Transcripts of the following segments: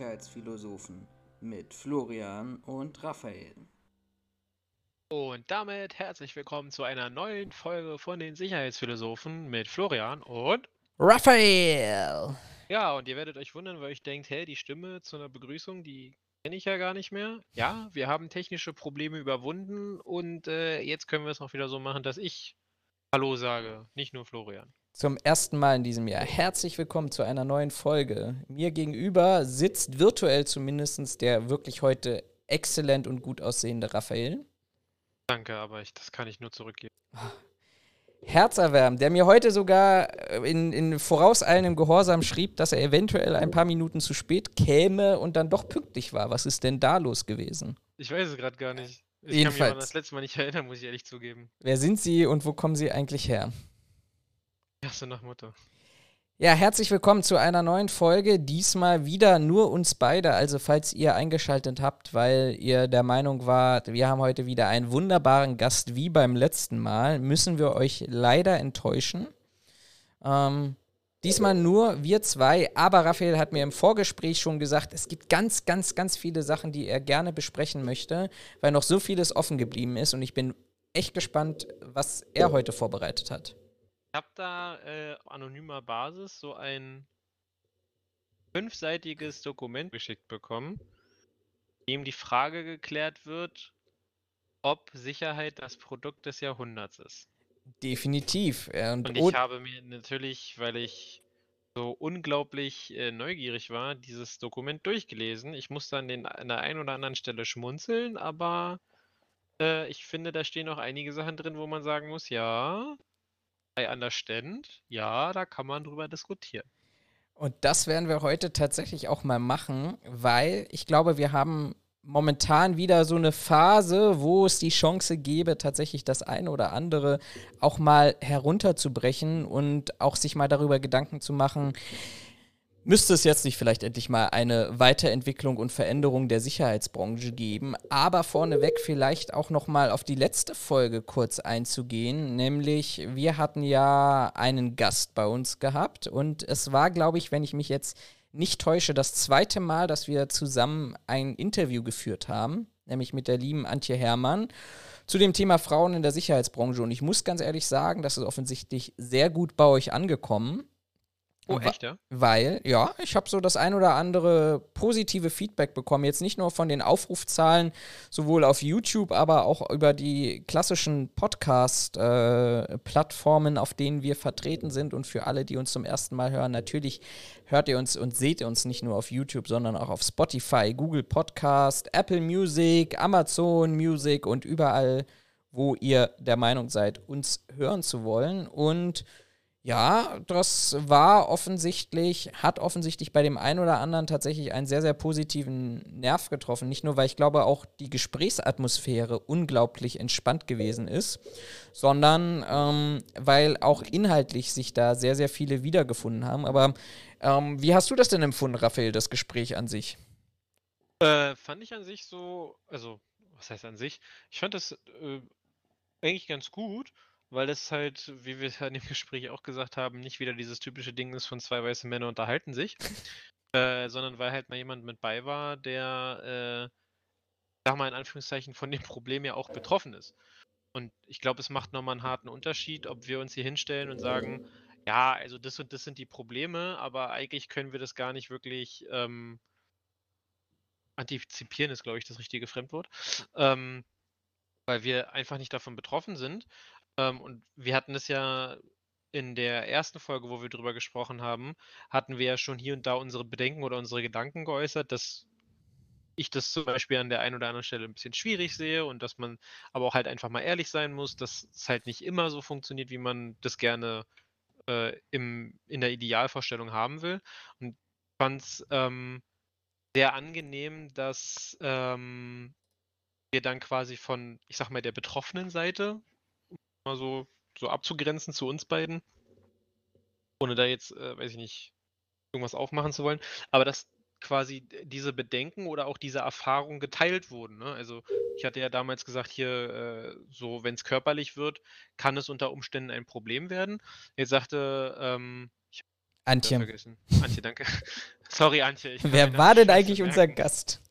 Sicherheitsphilosophen mit Florian und Raphael. Und damit herzlich willkommen zu einer neuen Folge von den Sicherheitsphilosophen mit Florian und Raphael. Ja, und ihr werdet euch wundern, weil euch denkt, hey, die Stimme zu einer Begrüßung, die kenne ich ja gar nicht mehr. Ja, wir haben technische Probleme überwunden und äh, jetzt können wir es auch wieder so machen, dass ich Hallo sage, nicht nur Florian zum ersten Mal in diesem Jahr. Herzlich willkommen zu einer neuen Folge. Mir gegenüber sitzt virtuell zumindest der wirklich heute exzellent und gut aussehende Raphael. Danke, aber ich, das kann ich nur zurückgeben. Herzerwärmend, der mir heute sogar in, in vorauseilendem Gehorsam schrieb, dass er eventuell ein paar Minuten zu spät käme und dann doch pünktlich war. Was ist denn da los gewesen? Ich weiß es gerade gar nicht. Ich Jedenfalls. kann mich an das letzte Mal nicht erinnern, muss ich ehrlich zugeben. Wer sind Sie und wo kommen Sie eigentlich her? Ja, nach Motto. Ja, herzlich willkommen zu einer neuen Folge. Diesmal wieder nur uns beide. Also, falls ihr eingeschaltet habt, weil ihr der Meinung wart, wir haben heute wieder einen wunderbaren Gast wie beim letzten Mal, müssen wir euch leider enttäuschen. Ähm, diesmal nur wir zwei. Aber Raphael hat mir im Vorgespräch schon gesagt, es gibt ganz, ganz, ganz viele Sachen, die er gerne besprechen möchte, weil noch so vieles offen geblieben ist. Und ich bin echt gespannt, was er heute vorbereitet hat. Ich habe da äh, anonymer Basis so ein fünfseitiges Dokument geschickt bekommen, in dem die Frage geklärt wird, ob Sicherheit das Produkt des Jahrhunderts ist. Definitiv. Und, und ich habe mir natürlich, weil ich so unglaublich äh, neugierig war, dieses Dokument durchgelesen. Ich musste an, den, an der einen oder anderen Stelle schmunzeln, aber äh, ich finde, da stehen noch einige Sachen drin, wo man sagen muss, ja, I understand. Ja, da kann man drüber diskutieren. Und das werden wir heute tatsächlich auch mal machen, weil ich glaube, wir haben momentan wieder so eine Phase, wo es die Chance gäbe, tatsächlich das eine oder andere auch mal herunterzubrechen und auch sich mal darüber Gedanken zu machen, müsste es jetzt nicht vielleicht endlich mal eine Weiterentwicklung und Veränderung der Sicherheitsbranche geben, aber vorneweg vielleicht auch noch mal auf die letzte Folge kurz einzugehen, nämlich wir hatten ja einen Gast bei uns gehabt und es war, glaube ich, wenn ich mich jetzt nicht täusche, das zweite Mal, dass wir zusammen ein Interview geführt haben, nämlich mit der lieben Antje Herrmann zu dem Thema Frauen in der Sicherheitsbranche und ich muss ganz ehrlich sagen, das ist offensichtlich sehr gut bei euch angekommen. Oh, echt, ja? Weil, ja, ich habe so das ein oder andere positive Feedback bekommen. Jetzt nicht nur von den Aufrufzahlen, sowohl auf YouTube, aber auch über die klassischen Podcast-Plattformen, äh, auf denen wir vertreten sind. Und für alle, die uns zum ersten Mal hören, natürlich hört ihr uns und seht ihr uns nicht nur auf YouTube, sondern auch auf Spotify, Google Podcast, Apple Music, Amazon Music und überall, wo ihr der Meinung seid, uns hören zu wollen. Und ja, das war offensichtlich, hat offensichtlich bei dem einen oder anderen tatsächlich einen sehr, sehr positiven Nerv getroffen. Nicht nur, weil ich glaube, auch die Gesprächsatmosphäre unglaublich entspannt gewesen ist, sondern ähm, weil auch inhaltlich sich da sehr, sehr viele wiedergefunden haben. Aber ähm, wie hast du das denn empfunden, Raphael, das Gespräch an sich? Äh, fand ich an sich so, also, was heißt an sich? Ich fand das äh, eigentlich ganz gut weil es halt, wie wir in dem Gespräch auch gesagt haben, nicht wieder dieses typische Ding ist von zwei weißen Männern unterhalten sich, äh, sondern weil halt mal jemand mit bei war, der, äh, sag mal in Anführungszeichen, von dem Problem ja auch betroffen ist. Und ich glaube, es macht nochmal einen harten Unterschied, ob wir uns hier hinstellen und sagen, ja, also das und das sind die Probleme, aber eigentlich können wir das gar nicht wirklich ähm, antizipieren, ist, glaube ich, das richtige Fremdwort. Ähm, weil wir einfach nicht davon betroffen sind. Ähm, und wir hatten es ja in der ersten Folge, wo wir drüber gesprochen haben, hatten wir ja schon hier und da unsere Bedenken oder unsere Gedanken geäußert, dass ich das zum Beispiel an der einen oder anderen Stelle ein bisschen schwierig sehe und dass man aber auch halt einfach mal ehrlich sein muss, dass es halt nicht immer so funktioniert, wie man das gerne äh, im, in der Idealvorstellung haben will. Und fand es ähm, sehr angenehm, dass ähm, wir dann quasi von, ich sag mal, der betroffenen Seite mal so, so abzugrenzen zu uns beiden. Ohne da jetzt, äh, weiß ich nicht, irgendwas aufmachen zu wollen. Aber dass quasi diese Bedenken oder auch diese Erfahrungen geteilt wurden. Ne? Also ich hatte ja damals gesagt, hier, äh, so wenn es körperlich wird, kann es unter Umständen ein Problem werden. Jetzt sagte ähm, Antje. Vergessen. Antje, danke. Sorry, Antje. Wer war denn eigentlich unser Gast?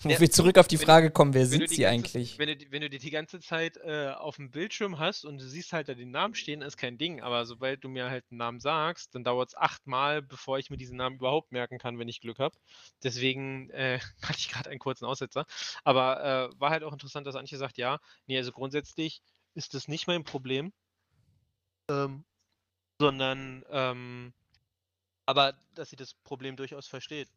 Wo ja, wir zurück auf die Frage kommen, wer sind sie ganze, eigentlich? Wenn du, wenn du die die ganze Zeit äh, auf dem Bildschirm hast und du siehst halt da den Namen stehen, ist kein Ding. Aber sobald du mir halt einen Namen sagst, dann dauert es achtmal, bevor ich mir diesen Namen überhaupt merken kann, wenn ich Glück habe. Deswegen äh, hatte ich gerade einen kurzen Aussetzer. Aber äh, war halt auch interessant, dass Antje sagt, ja, nee, also grundsätzlich ist das nicht mein Problem. Ähm, sondern ähm, aber dass sie das Problem durchaus versteht.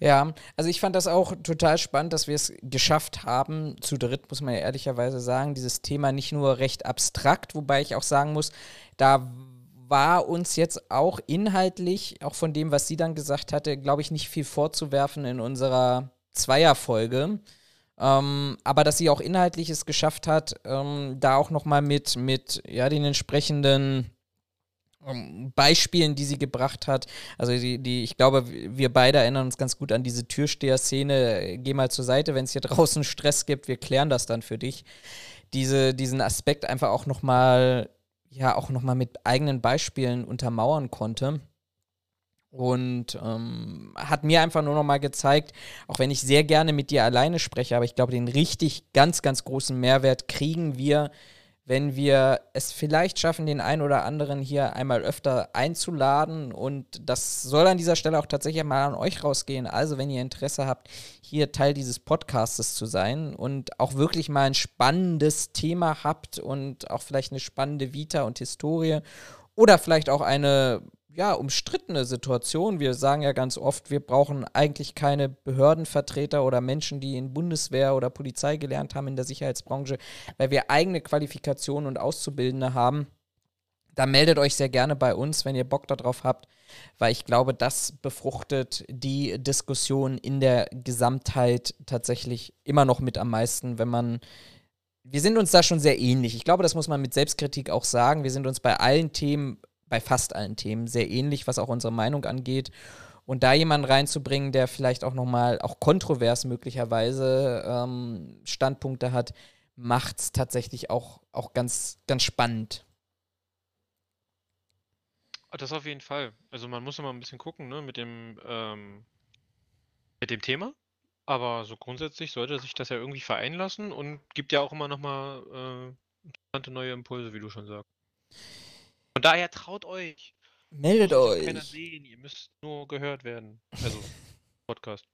Ja, also ich fand das auch total spannend, dass wir es geschafft haben, zu dritt, muss man ja ehrlicherweise sagen, dieses Thema nicht nur recht abstrakt, wobei ich auch sagen muss, da war uns jetzt auch inhaltlich, auch von dem, was sie dann gesagt hatte, glaube ich, nicht viel vorzuwerfen in unserer Zweierfolge. Ähm, aber dass sie auch inhaltlich es geschafft hat, ähm, da auch nochmal mit, mit ja, den entsprechenden Beispielen, die sie gebracht hat. Also die, die, ich glaube, wir beide erinnern uns ganz gut an diese Türsteher-Szene. Geh mal zur Seite, wenn es hier draußen Stress gibt, wir klären das dann für dich. Diese, diesen Aspekt einfach auch nochmal, ja, auch nochmal mit eigenen Beispielen untermauern konnte. Und ähm, hat mir einfach nur nochmal gezeigt, auch wenn ich sehr gerne mit dir alleine spreche, aber ich glaube, den richtig ganz, ganz großen Mehrwert kriegen wir, wenn wir es vielleicht schaffen, den einen oder anderen hier einmal öfter einzuladen. Und das soll an dieser Stelle auch tatsächlich mal an euch rausgehen. Also, wenn ihr Interesse habt, hier Teil dieses Podcastes zu sein und auch wirklich mal ein spannendes Thema habt und auch vielleicht eine spannende Vita und Historie oder vielleicht auch eine ja, umstrittene Situation. Wir sagen ja ganz oft, wir brauchen eigentlich keine Behördenvertreter oder Menschen, die in Bundeswehr oder Polizei gelernt haben in der Sicherheitsbranche, weil wir eigene Qualifikationen und Auszubildende haben. Da meldet euch sehr gerne bei uns, wenn ihr Bock darauf habt, weil ich glaube, das befruchtet die Diskussion in der Gesamtheit tatsächlich immer noch mit am meisten, wenn man wir sind uns da schon sehr ähnlich. Ich glaube, das muss man mit Selbstkritik auch sagen. Wir sind uns bei allen Themen bei fast allen Themen sehr ähnlich, was auch unsere Meinung angeht. Und da jemanden reinzubringen, der vielleicht auch nochmal, auch kontrovers möglicherweise ähm, Standpunkte hat, macht es tatsächlich auch, auch ganz, ganz spannend. Ah, das auf jeden Fall. Also man muss immer ein bisschen gucken, ne, mit dem, ähm, mit dem Thema. Aber so grundsätzlich sollte sich das ja irgendwie vereinen lassen und gibt ja auch immer nochmal äh, interessante neue Impulse, wie du schon sagst. Von daher traut euch. Meldet euch. Keiner sehen, ihr müsst nur gehört werden. Also Podcast.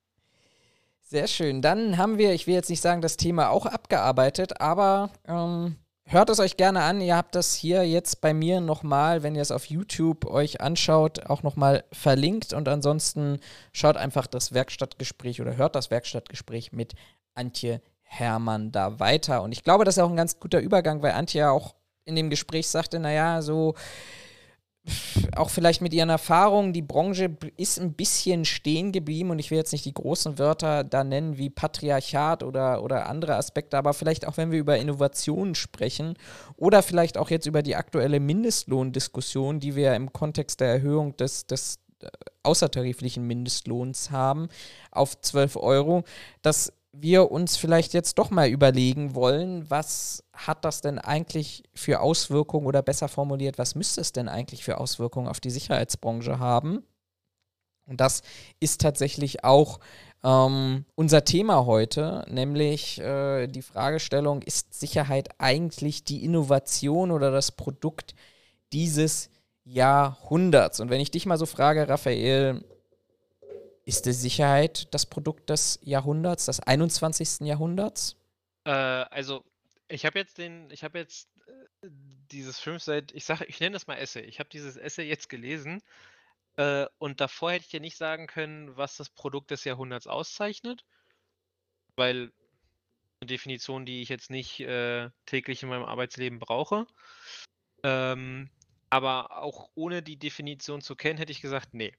Sehr schön. Dann haben wir, ich will jetzt nicht sagen, das Thema auch abgearbeitet, aber ähm, hört es euch gerne an. Ihr habt das hier jetzt bei mir nochmal, wenn ihr es auf YouTube euch anschaut, auch nochmal verlinkt. Und ansonsten schaut einfach das Werkstattgespräch oder hört das Werkstattgespräch mit Antje Hermann da weiter. Und ich glaube, das ist auch ein ganz guter Übergang, weil Antje ja auch in dem Gespräch sagte, naja, so auch vielleicht mit ihren Erfahrungen, die Branche ist ein bisschen stehen geblieben und ich will jetzt nicht die großen Wörter da nennen wie Patriarchat oder, oder andere Aspekte, aber vielleicht auch wenn wir über Innovationen sprechen oder vielleicht auch jetzt über die aktuelle Mindestlohndiskussion, die wir im Kontext der Erhöhung des, des äh, außertariflichen Mindestlohns haben auf 12 Euro, dass wir uns vielleicht jetzt doch mal überlegen wollen, was hat das denn eigentlich für Auswirkungen oder besser formuliert, was müsste es denn eigentlich für Auswirkungen auf die Sicherheitsbranche haben? Und das ist tatsächlich auch ähm, unser Thema heute, nämlich äh, die Fragestellung, ist Sicherheit eigentlich die Innovation oder das Produkt dieses Jahrhunderts? Und wenn ich dich mal so frage, Raphael, ist die Sicherheit das Produkt des Jahrhunderts, des 21. Jahrhunderts? Äh, also, ich habe jetzt den, ich habe jetzt äh, dieses Filmseit, ich sage, ich nenne das mal Essay. Ich habe dieses Essay jetzt gelesen äh, und davor hätte ich dir nicht sagen können, was das Produkt des Jahrhunderts auszeichnet, weil eine Definition, die ich jetzt nicht äh, täglich in meinem Arbeitsleben brauche. Ähm, aber auch ohne die Definition zu kennen, hätte ich gesagt, nee.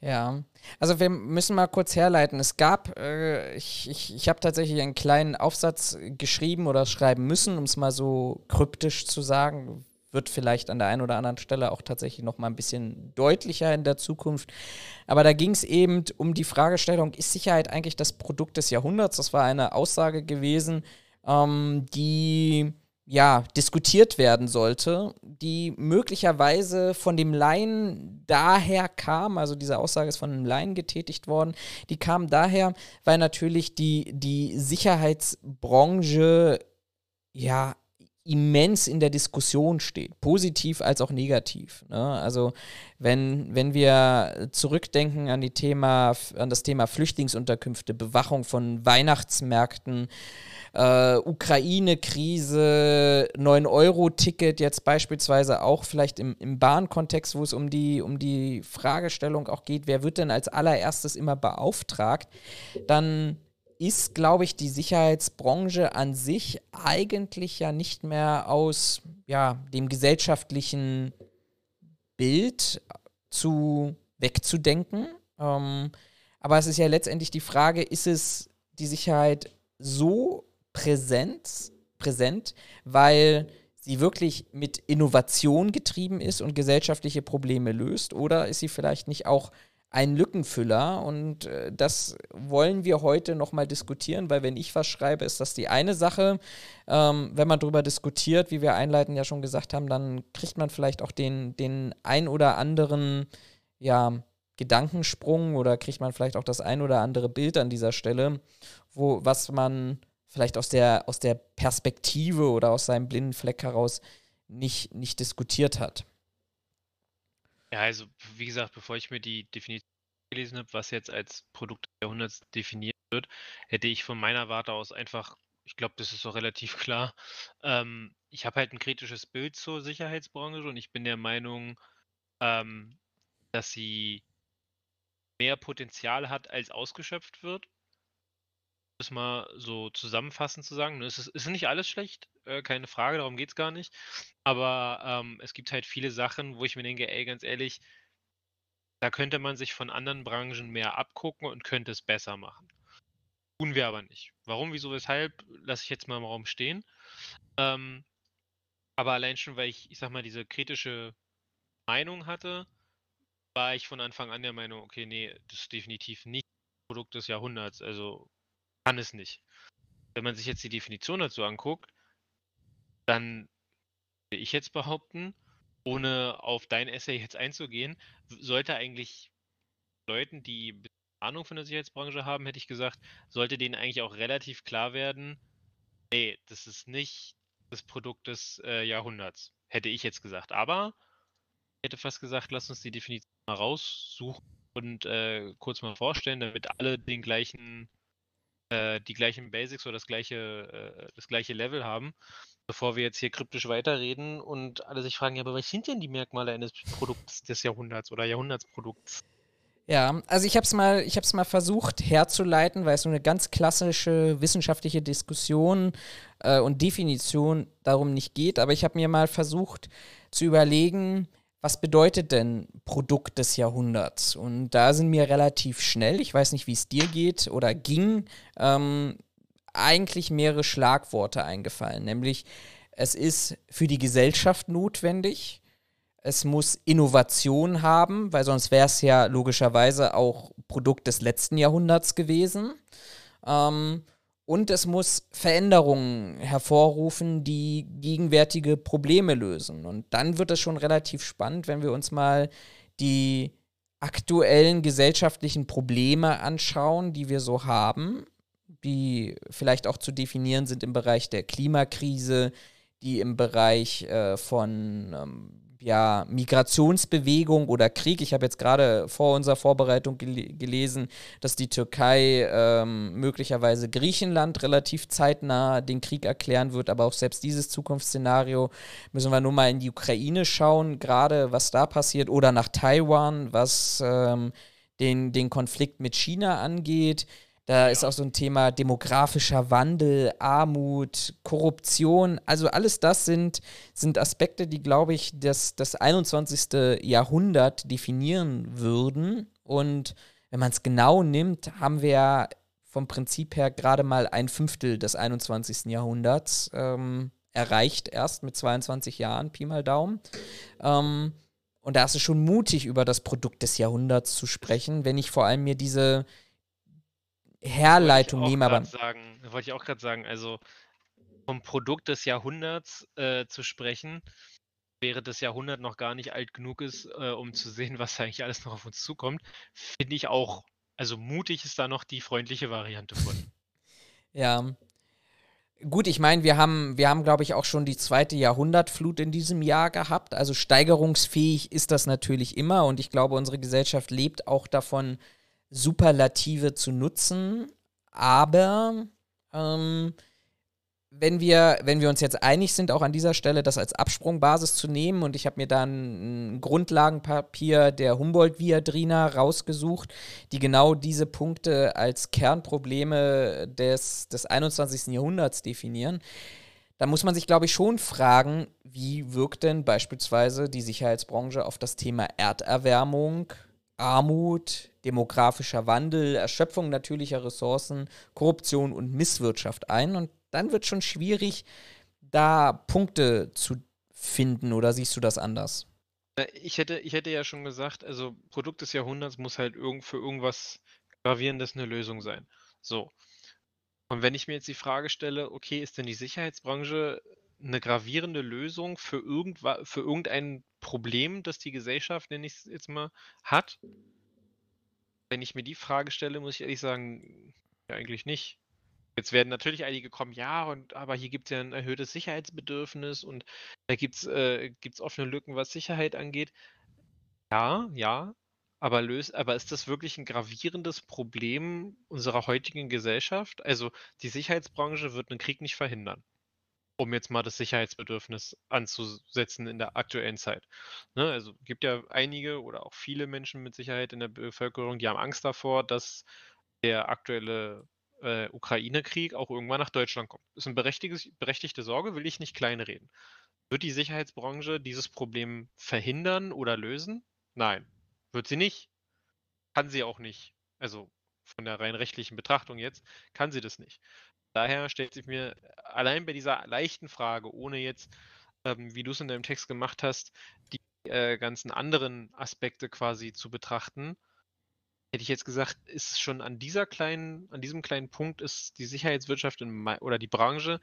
Ja, also wir müssen mal kurz herleiten. Es gab, äh, ich, ich, ich habe tatsächlich einen kleinen Aufsatz geschrieben oder schreiben müssen, um es mal so kryptisch zu sagen. Wird vielleicht an der einen oder anderen Stelle auch tatsächlich noch mal ein bisschen deutlicher in der Zukunft. Aber da ging es eben um die Fragestellung, ist Sicherheit eigentlich das Produkt des Jahrhunderts? Das war eine Aussage gewesen, ähm, die ja, diskutiert werden sollte, die möglicherweise von dem Laien daher kam, also diese Aussage ist von einem Laien getätigt worden, die kam daher, weil natürlich die, die Sicherheitsbranche ja immens in der Diskussion steht, positiv als auch negativ. Ne? Also wenn, wenn wir zurückdenken an, die Thema, an das Thema Flüchtlingsunterkünfte, Bewachung von Weihnachtsmärkten, äh, Ukraine-Krise, 9-Euro-Ticket jetzt beispielsweise auch vielleicht im, im Bahnkontext, wo es um die, um die Fragestellung auch geht, wer wird denn als allererstes immer beauftragt, dann ist, glaube ich, die Sicherheitsbranche an sich eigentlich ja nicht mehr aus ja, dem gesellschaftlichen Bild zu wegzudenken. Ähm, aber es ist ja letztendlich die Frage, ist es die Sicherheit so präsent, präsent weil sie wirklich mit Innovation getrieben ist und gesellschaftliche Probleme löst, oder ist sie vielleicht nicht auch ein Lückenfüller und äh, das wollen wir heute nochmal diskutieren, weil wenn ich was schreibe, ist das die eine Sache. Ähm, wenn man darüber diskutiert, wie wir einleitend ja schon gesagt haben, dann kriegt man vielleicht auch den, den ein oder anderen ja, Gedankensprung oder kriegt man vielleicht auch das ein oder andere Bild an dieser Stelle, wo was man vielleicht aus der, aus der Perspektive oder aus seinem blinden Fleck heraus nicht, nicht diskutiert hat. Ja, also wie gesagt, bevor ich mir die Definition gelesen habe, was jetzt als Produkt des Jahrhunderts definiert wird, hätte ich von meiner Warte aus einfach, ich glaube, das ist so relativ klar, ähm, ich habe halt ein kritisches Bild zur Sicherheitsbranche und ich bin der Meinung, ähm, dass sie mehr Potenzial hat, als ausgeschöpft wird das mal so zusammenfassend zu sagen. Ne? Es ist, ist nicht alles schlecht, äh, keine Frage, darum geht es gar nicht. Aber ähm, es gibt halt viele Sachen, wo ich mir denke, ey, ganz ehrlich, da könnte man sich von anderen Branchen mehr abgucken und könnte es besser machen. Tun wir aber nicht. Warum, wieso, weshalb, lasse ich jetzt mal im Raum stehen. Ähm, aber allein schon, weil ich, ich sag mal, diese kritische Meinung hatte, war ich von Anfang an der Meinung, okay, nee, das ist definitiv nicht Produkt des Jahrhunderts. Also kann es nicht. Wenn man sich jetzt die Definition dazu anguckt, dann würde ich jetzt behaupten, ohne auf dein Essay jetzt einzugehen, sollte eigentlich Leuten, die Ahnung von der Sicherheitsbranche haben, hätte ich gesagt, sollte denen eigentlich auch relativ klar werden, nee, das ist nicht das Produkt des äh, Jahrhunderts, hätte ich jetzt gesagt. Aber ich hätte fast gesagt, lass uns die Definition mal raussuchen und äh, kurz mal vorstellen, damit alle den gleichen äh, die gleichen Basics oder das gleiche, äh, das gleiche Level haben, bevor wir jetzt hier kryptisch weiterreden und alle sich fragen, ja, aber was sind denn die Merkmale eines Produkts des Jahrhunderts oder Jahrhundertsprodukts? Ja, also ich habe es mal, mal versucht herzuleiten, weil es so eine ganz klassische wissenschaftliche Diskussion äh, und Definition darum nicht geht. Aber ich habe mir mal versucht zu überlegen, was bedeutet denn Produkt des Jahrhunderts? Und da sind mir relativ schnell, ich weiß nicht, wie es dir geht oder ging, ähm, eigentlich mehrere Schlagworte eingefallen. Nämlich, es ist für die Gesellschaft notwendig, es muss Innovation haben, weil sonst wäre es ja logischerweise auch Produkt des letzten Jahrhunderts gewesen. Ähm, und es muss Veränderungen hervorrufen, die gegenwärtige Probleme lösen. Und dann wird es schon relativ spannend, wenn wir uns mal die aktuellen gesellschaftlichen Probleme anschauen, die wir so haben, die vielleicht auch zu definieren sind im Bereich der Klimakrise, die im Bereich äh, von ähm, ja, Migrationsbewegung oder Krieg. Ich habe jetzt gerade vor unserer Vorbereitung gel gelesen, dass die Türkei ähm, möglicherweise Griechenland relativ zeitnah den Krieg erklären wird. Aber auch selbst dieses Zukunftsszenario müssen wir nur mal in die Ukraine schauen, gerade was da passiert, oder nach Taiwan, was ähm, den, den Konflikt mit China angeht. Da ist auch so ein Thema demografischer Wandel, Armut, Korruption. Also alles das sind, sind Aspekte, die, glaube ich, das, das 21. Jahrhundert definieren würden. Und wenn man es genau nimmt, haben wir ja vom Prinzip her gerade mal ein Fünftel des 21. Jahrhunderts ähm, erreicht, erst mit 22 Jahren, Pi mal Daumen. Ähm, und da ist es schon mutig, über das Produkt des Jahrhunderts zu sprechen, wenn ich vor allem mir diese Herleitung nehmen, aber. Sagen, wollte ich auch gerade sagen, also vom Produkt des Jahrhunderts äh, zu sprechen, während das Jahrhundert noch gar nicht alt genug ist, äh, um zu sehen, was eigentlich alles noch auf uns zukommt, finde ich auch, also mutig ist da noch die freundliche Variante von. Ja. Gut, ich meine, wir haben, wir haben, glaube ich, auch schon die zweite Jahrhundertflut in diesem Jahr gehabt. Also steigerungsfähig ist das natürlich immer und ich glaube, unsere Gesellschaft lebt auch davon, Superlative zu nutzen. Aber ähm, wenn wir, wenn wir uns jetzt einig sind, auch an dieser Stelle das als Absprungbasis zu nehmen, und ich habe mir dann ein Grundlagenpapier der Humboldt-Viadrina rausgesucht, die genau diese Punkte als Kernprobleme des, des 21. Jahrhunderts definieren, da muss man sich, glaube ich, schon fragen, wie wirkt denn beispielsweise die Sicherheitsbranche auf das Thema Erderwärmung, Armut, demografischer Wandel, Erschöpfung natürlicher Ressourcen, Korruption und Misswirtschaft ein. Und dann wird es schon schwierig, da Punkte zu finden. Oder siehst du das anders? Äh, ich hätte, ich hätte ja schon gesagt, also Produkt des Jahrhunderts muss halt irgend, für irgendwas Gravierendes eine Lösung sein. So. Und wenn ich mir jetzt die Frage stelle, okay, ist denn die Sicherheitsbranche eine gravierende Lösung für, irgendwa, für irgendein Problem, das die Gesellschaft, nenne ich es jetzt mal, hat? Wenn ich mir die Frage stelle, muss ich ehrlich sagen, ja, eigentlich nicht. Jetzt werden natürlich einige kommen, ja, und aber hier gibt es ja ein erhöhtes Sicherheitsbedürfnis und da gibt es äh, offene Lücken, was Sicherheit angeht. Ja, ja, aber löst, aber ist das wirklich ein gravierendes Problem unserer heutigen Gesellschaft? Also die Sicherheitsbranche wird einen Krieg nicht verhindern, um jetzt mal das Sicherheitsbedürfnis anzusetzen in der aktuellen Zeit. Ne? Also gibt ja einige oder auch viele Menschen mit Sicherheit in der Bevölkerung, die haben Angst davor, dass der aktuelle äh, Ukraine-Krieg auch irgendwann nach Deutschland kommt. Das ist eine berechtigte Sorge, will ich nicht kleinreden. Wird die Sicherheitsbranche dieses Problem verhindern oder lösen? Nein, wird sie nicht. Kann sie auch nicht. Also von der rein rechtlichen Betrachtung jetzt, kann sie das nicht. Daher stellt sich mir allein bei dieser leichten Frage, ohne jetzt, ähm, wie du es in deinem Text gemacht hast, die äh, ganzen anderen Aspekte quasi zu betrachten, Hätte ich jetzt gesagt, ist schon an dieser kleinen, an diesem kleinen Punkt ist die Sicherheitswirtschaft oder die Branche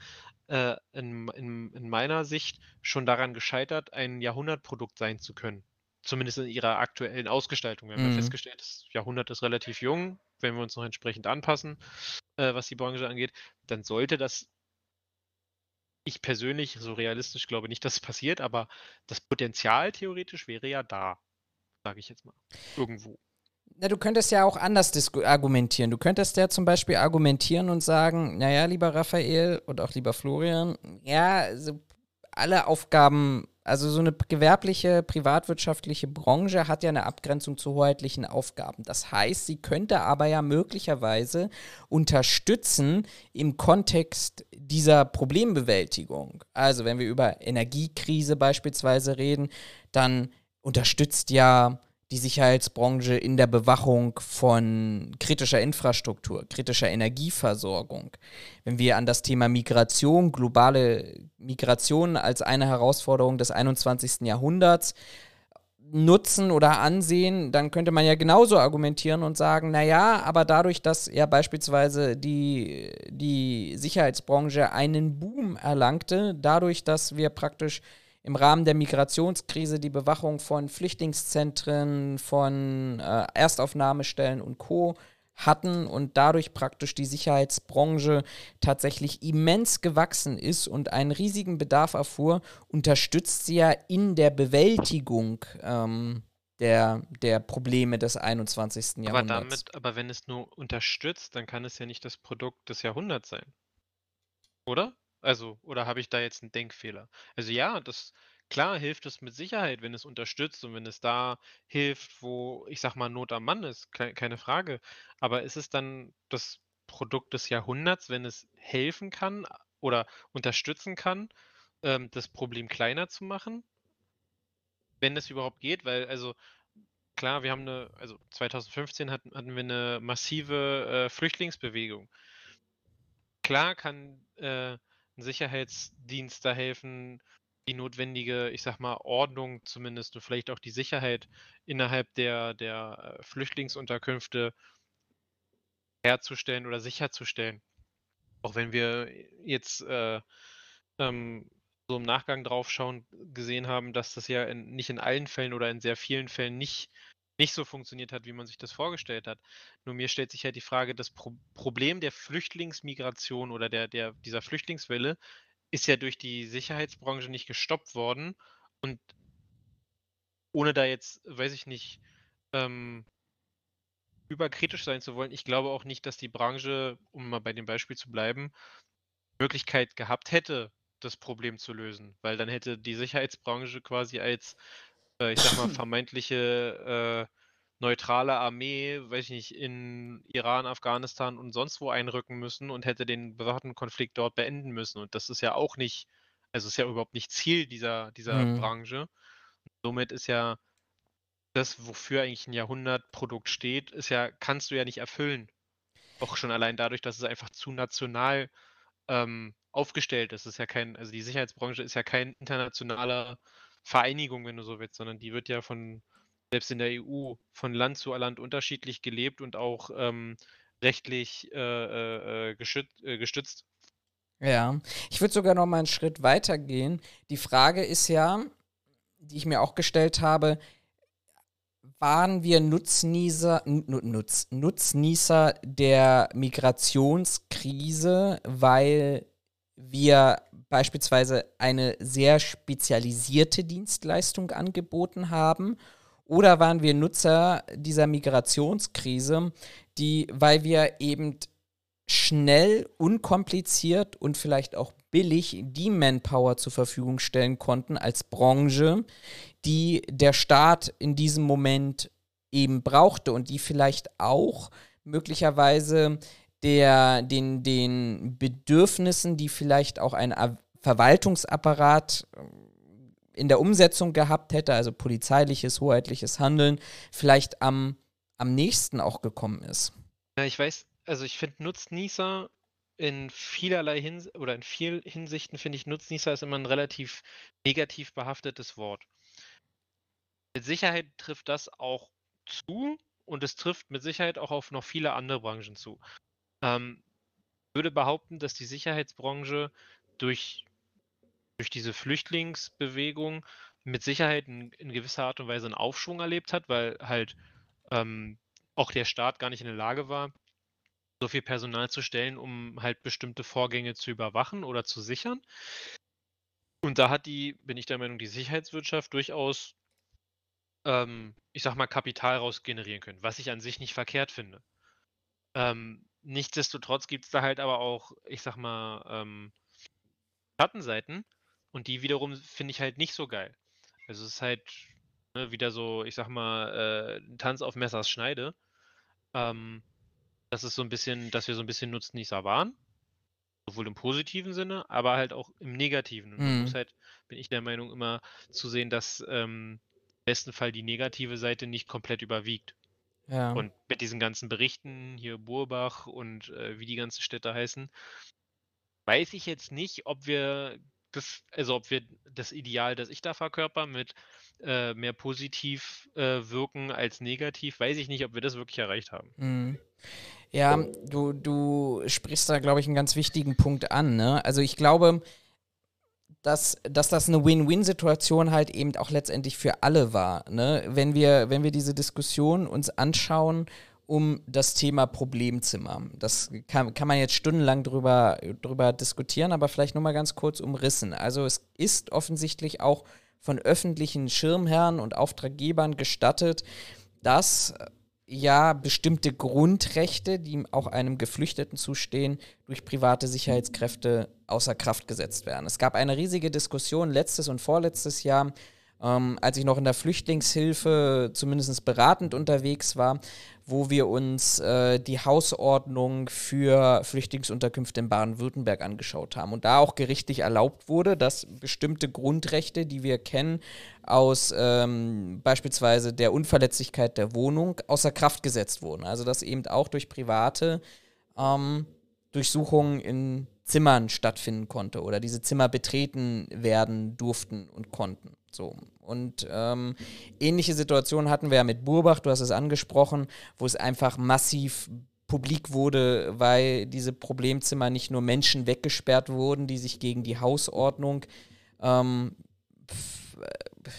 äh, in, in, in meiner Sicht schon daran gescheitert, ein Jahrhundertprodukt sein zu können. Zumindest in ihrer aktuellen Ausgestaltung. Wir haben ja Mhm. festgestellt, das Jahrhundert ist relativ jung. Wenn wir uns noch entsprechend anpassen, äh, was die Branche angeht, dann sollte das ich persönlich, so realistisch glaube nicht, dass es passiert, aber das Potenzial theoretisch wäre ja da, sage ich jetzt mal. Irgendwo. Na, du könntest ja auch anders argumentieren. Du könntest ja zum Beispiel argumentieren und sagen, naja, lieber Raphael und auch lieber Florian, ja, so alle Aufgaben, also so eine gewerbliche, privatwirtschaftliche Branche hat ja eine Abgrenzung zu hoheitlichen Aufgaben. Das heißt, sie könnte aber ja möglicherweise unterstützen im Kontext dieser Problembewältigung. Also wenn wir über Energiekrise beispielsweise reden, dann unterstützt ja die Sicherheitsbranche in der Bewachung von kritischer Infrastruktur, kritischer Energieversorgung. Wenn wir an das Thema Migration, globale Migration als eine Herausforderung des 21. Jahrhunderts nutzen oder ansehen, dann könnte man ja genauso argumentieren und sagen, naja, aber dadurch, dass ja beispielsweise die, die Sicherheitsbranche einen Boom erlangte, dadurch, dass wir praktisch im Rahmen der Migrationskrise die Bewachung von Flüchtlingszentren, von äh, Erstaufnahmestellen und Co. hatten und dadurch praktisch die Sicherheitsbranche tatsächlich immens gewachsen ist und einen riesigen Bedarf erfuhr, unterstützt sie ja in der Bewältigung ähm, der, der Probleme des 21. Aber Jahrhunderts. damit, aber wenn es nur unterstützt, dann kann es ja nicht das Produkt des Jahrhunderts sein. Oder? Also, oder habe ich da jetzt einen Denkfehler? Also ja, das klar hilft es mit Sicherheit, wenn es unterstützt und wenn es da hilft, wo, ich sag mal, Not am Mann ist, kei keine Frage. Aber ist es dann das Produkt des Jahrhunderts, wenn es helfen kann oder unterstützen kann, ähm, das Problem kleiner zu machen? Wenn das überhaupt geht, weil also klar, wir haben eine, also 2015 hatten, hatten wir eine massive äh, Flüchtlingsbewegung. Klar kann äh, ein Sicherheitsdienst da helfen, die notwendige, ich sag mal, Ordnung zumindest und vielleicht auch die Sicherheit innerhalb der, der äh, Flüchtlingsunterkünfte herzustellen oder sicherzustellen. Auch wenn wir jetzt äh, ähm, so im Nachgang drauf schauen, gesehen haben, dass das ja in, nicht in allen Fällen oder in sehr vielen Fällen nicht, nicht so funktioniert hat, wie man sich das vorgestellt hat. Nur mir stellt sich halt die Frage, das Pro Problem der Flüchtlingsmigration oder der, der, dieser Flüchtlingswelle ist ja durch die Sicherheitsbranche nicht gestoppt worden. Und ohne da jetzt, weiß ich nicht, ähm, überkritisch sein zu wollen, ich glaube auch nicht, dass die Branche, um mal bei dem Beispiel zu bleiben, Möglichkeit gehabt hätte, das Problem zu lösen. Weil dann hätte die Sicherheitsbranche quasi als, äh, ich sag mal, vermeintliche äh, neutrale Armee, weiß ich nicht, in Iran, Afghanistan und sonst wo einrücken müssen und hätte den bewaffneten Konflikt dort beenden müssen. Und das ist ja auch nicht, also ist ja überhaupt nicht Ziel dieser, dieser Mhm. Branche. somit ist ja das, wofür eigentlich ein Jahrhundertprodukt steht, ist ja, kannst du ja nicht erfüllen. Auch schon allein dadurch, dass es einfach zu national ähm, aufgestellt ist. Es ist ja kein, also die Sicherheitsbranche ist ja kein internationaler Vereinigung, wenn du so willst, sondern die wird ja von, selbst in der EU, von Land zu Land unterschiedlich gelebt und auch ähm, rechtlich äh, äh, äh äh, gestützt. Ja, ich würde sogar noch mal einen Schritt weiter gehen. Die Frage ist ja, die ich mir auch gestellt habe, waren wir Nutznießer, Nutz, Nutznießer der Migrationskrise, weil wir beispielsweise eine sehr spezialisierte Dienstleistung angeboten haben? Oder waren wir Nutzer dieser Migrationskrise, die, weil wir eben schnell, unkompliziert und vielleicht auch billig die Manpower zur Verfügung stellen konnten als Branche, die der Staat in diesem Moment eben brauchte und die vielleicht auch möglicherweise der, den, den Bedürfnissen, die vielleicht auch ein Verwaltungsapparat äh, in der Umsetzung gehabt hätte, also polizeiliches, hoheitliches Handeln, vielleicht am, am nächsten auch gekommen ist. Ja, ich weiß, also ich finde Nutznießer in vielerlei Hinsicht oder in vielen Hinsichten finde ich Nutznießer ist immer ein relativ negativ behaftetes Wort. Mit Sicherheit trifft das auch zu und es trifft mit Sicherheit auch auf noch viele andere Branchen zu. Ähm, würde behaupten, dass die Sicherheitsbranche durch, durch diese Flüchtlingsbewegung mit Sicherheit in, in gewisser Art und Weise einen Aufschwung erlebt hat, weil halt ähm, auch der Staat gar nicht in der Lage war, so viel Personal zu stellen, um halt bestimmte Vorgänge zu überwachen oder zu sichern. Und da hat die, bin ich der Meinung, die Sicherheitswirtschaft durchaus, ähm, ich sag mal, Kapital raus generieren können, was ich an sich nicht verkehrt finde. Ähm, nichtsdestotrotz gibt es da halt aber auch, ich sag mal, ähm, Schattenseiten und die wiederum finde ich halt nicht so geil. Also es ist halt ne, wieder so, ich sag mal, äh, ein Tanz auf Messers Schneide. Ähm, das ist so ein bisschen, dass wir so ein bisschen Nutznießer waren. Sowohl im positiven Sinne, aber halt auch im negativen. Und man Mhm. muss halt, bin ich der Meinung, immer zu sehen, dass ähm, im besten Fall die negative Seite nicht komplett überwiegt. Ja. Und mit diesen ganzen Berichten, hier Burbach und äh, wie die ganzen Städte heißen, weiß ich jetzt nicht, ob wir das, also ob wir das Ideal, das ich da verkörper, mit äh, mehr positiv äh, wirken als negativ, weiß ich nicht, ob wir das wirklich erreicht haben. Mhm. Ja, du, du sprichst da, glaube ich, einen ganz wichtigen Punkt an. Ne? Also ich glaube, dass, dass das eine Win-Win-Situation halt eben auch letztendlich für alle war. Ne? Wenn, wir, wenn wir diese Diskussion uns anschauen um das Thema Problemzimmer. Das kann, kann man jetzt stundenlang drüber, drüber diskutieren, aber vielleicht nur mal ganz kurz umrissen. Also es ist offensichtlich auch von öffentlichen Schirmherren und Auftraggebern gestattet, dass ja bestimmte Grundrechte, die auch einem Geflüchteten zustehen, durch private Sicherheitskräfte außer Kraft gesetzt werden. Es gab eine riesige Diskussion letztes und vorletztes Jahr, ähm, als ich noch in der Flüchtlingshilfe zumindest beratend unterwegs war, wo wir uns äh, die Hausordnung für Flüchtlingsunterkünfte in Baden-Württemberg angeschaut haben. Und da auch gerichtlich erlaubt wurde, dass bestimmte Grundrechte, die wir kennen, aus ähm, beispielsweise der Unverletzlichkeit der Wohnung außer Kraft gesetzt wurden. Also dass eben auch durch private ähm, Durchsuchungen in Zimmern stattfinden konnte oder diese Zimmer betreten werden durften und konnten. So. Und ähm, ähnliche Situationen hatten wir ja mit Burbach, du hast es angesprochen, wo es einfach massiv publik wurde, weil diese Problemzimmer nicht nur Menschen weggesperrt wurden, die sich gegen die Hausordnung ähm,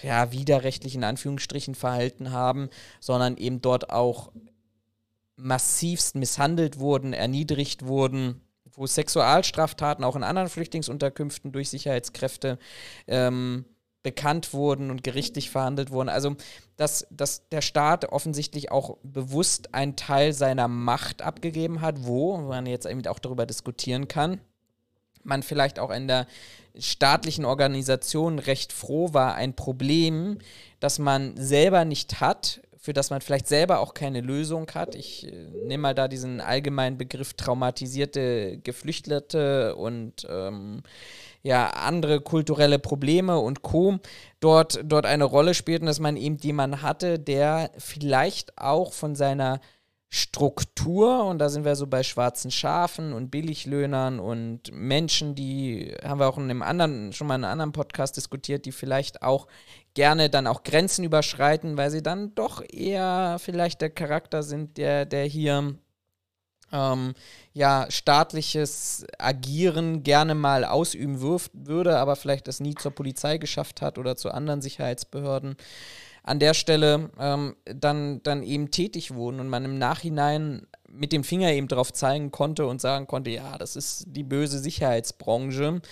ja, widerrechtlich in Anführungsstrichen verhalten haben, sondern eben dort auch massivst misshandelt wurden, erniedrigt wurden, wo Sexualstraftaten auch in anderen Flüchtlingsunterkünften durch Sicherheitskräfte ähm, bekannt wurden und gerichtlich verhandelt wurden. Also, dass, dass der Staat offensichtlich auch bewusst einen Teil seiner Macht abgegeben hat, wo man jetzt eben auch darüber diskutieren kann, man vielleicht auch in der staatlichen Organisation recht froh war, ein Problem, das man selber nicht hat, für das man vielleicht selber auch keine Lösung hat. Ich äh, nehme mal da diesen allgemeinen Begriff traumatisierte Geflüchtete und ähm, ja, andere kulturelle Probleme und Co. dort, dort eine Rolle spielten, dass man eben jemanden hatte, der vielleicht auch von seiner Struktur, und da sind wir so bei schwarzen Schafen und Billiglöhnern und Menschen, die haben wir auch in einem anderen, schon mal in einem anderen Podcast diskutiert, die vielleicht auch gerne dann auch Grenzen überschreiten, weil sie dann doch eher vielleicht der Charakter sind, der, der hier ähm, ja, staatliches Agieren gerne mal ausüben wirft, würde, aber vielleicht es nie zur Polizei geschafft hat oder zu anderen Sicherheitsbehörden, an der Stelle ähm, dann, dann eben tätig wurden und man im Nachhinein mit dem Finger eben drauf zeigen konnte und sagen konnte, ja, das ist die böse Sicherheitsbranche.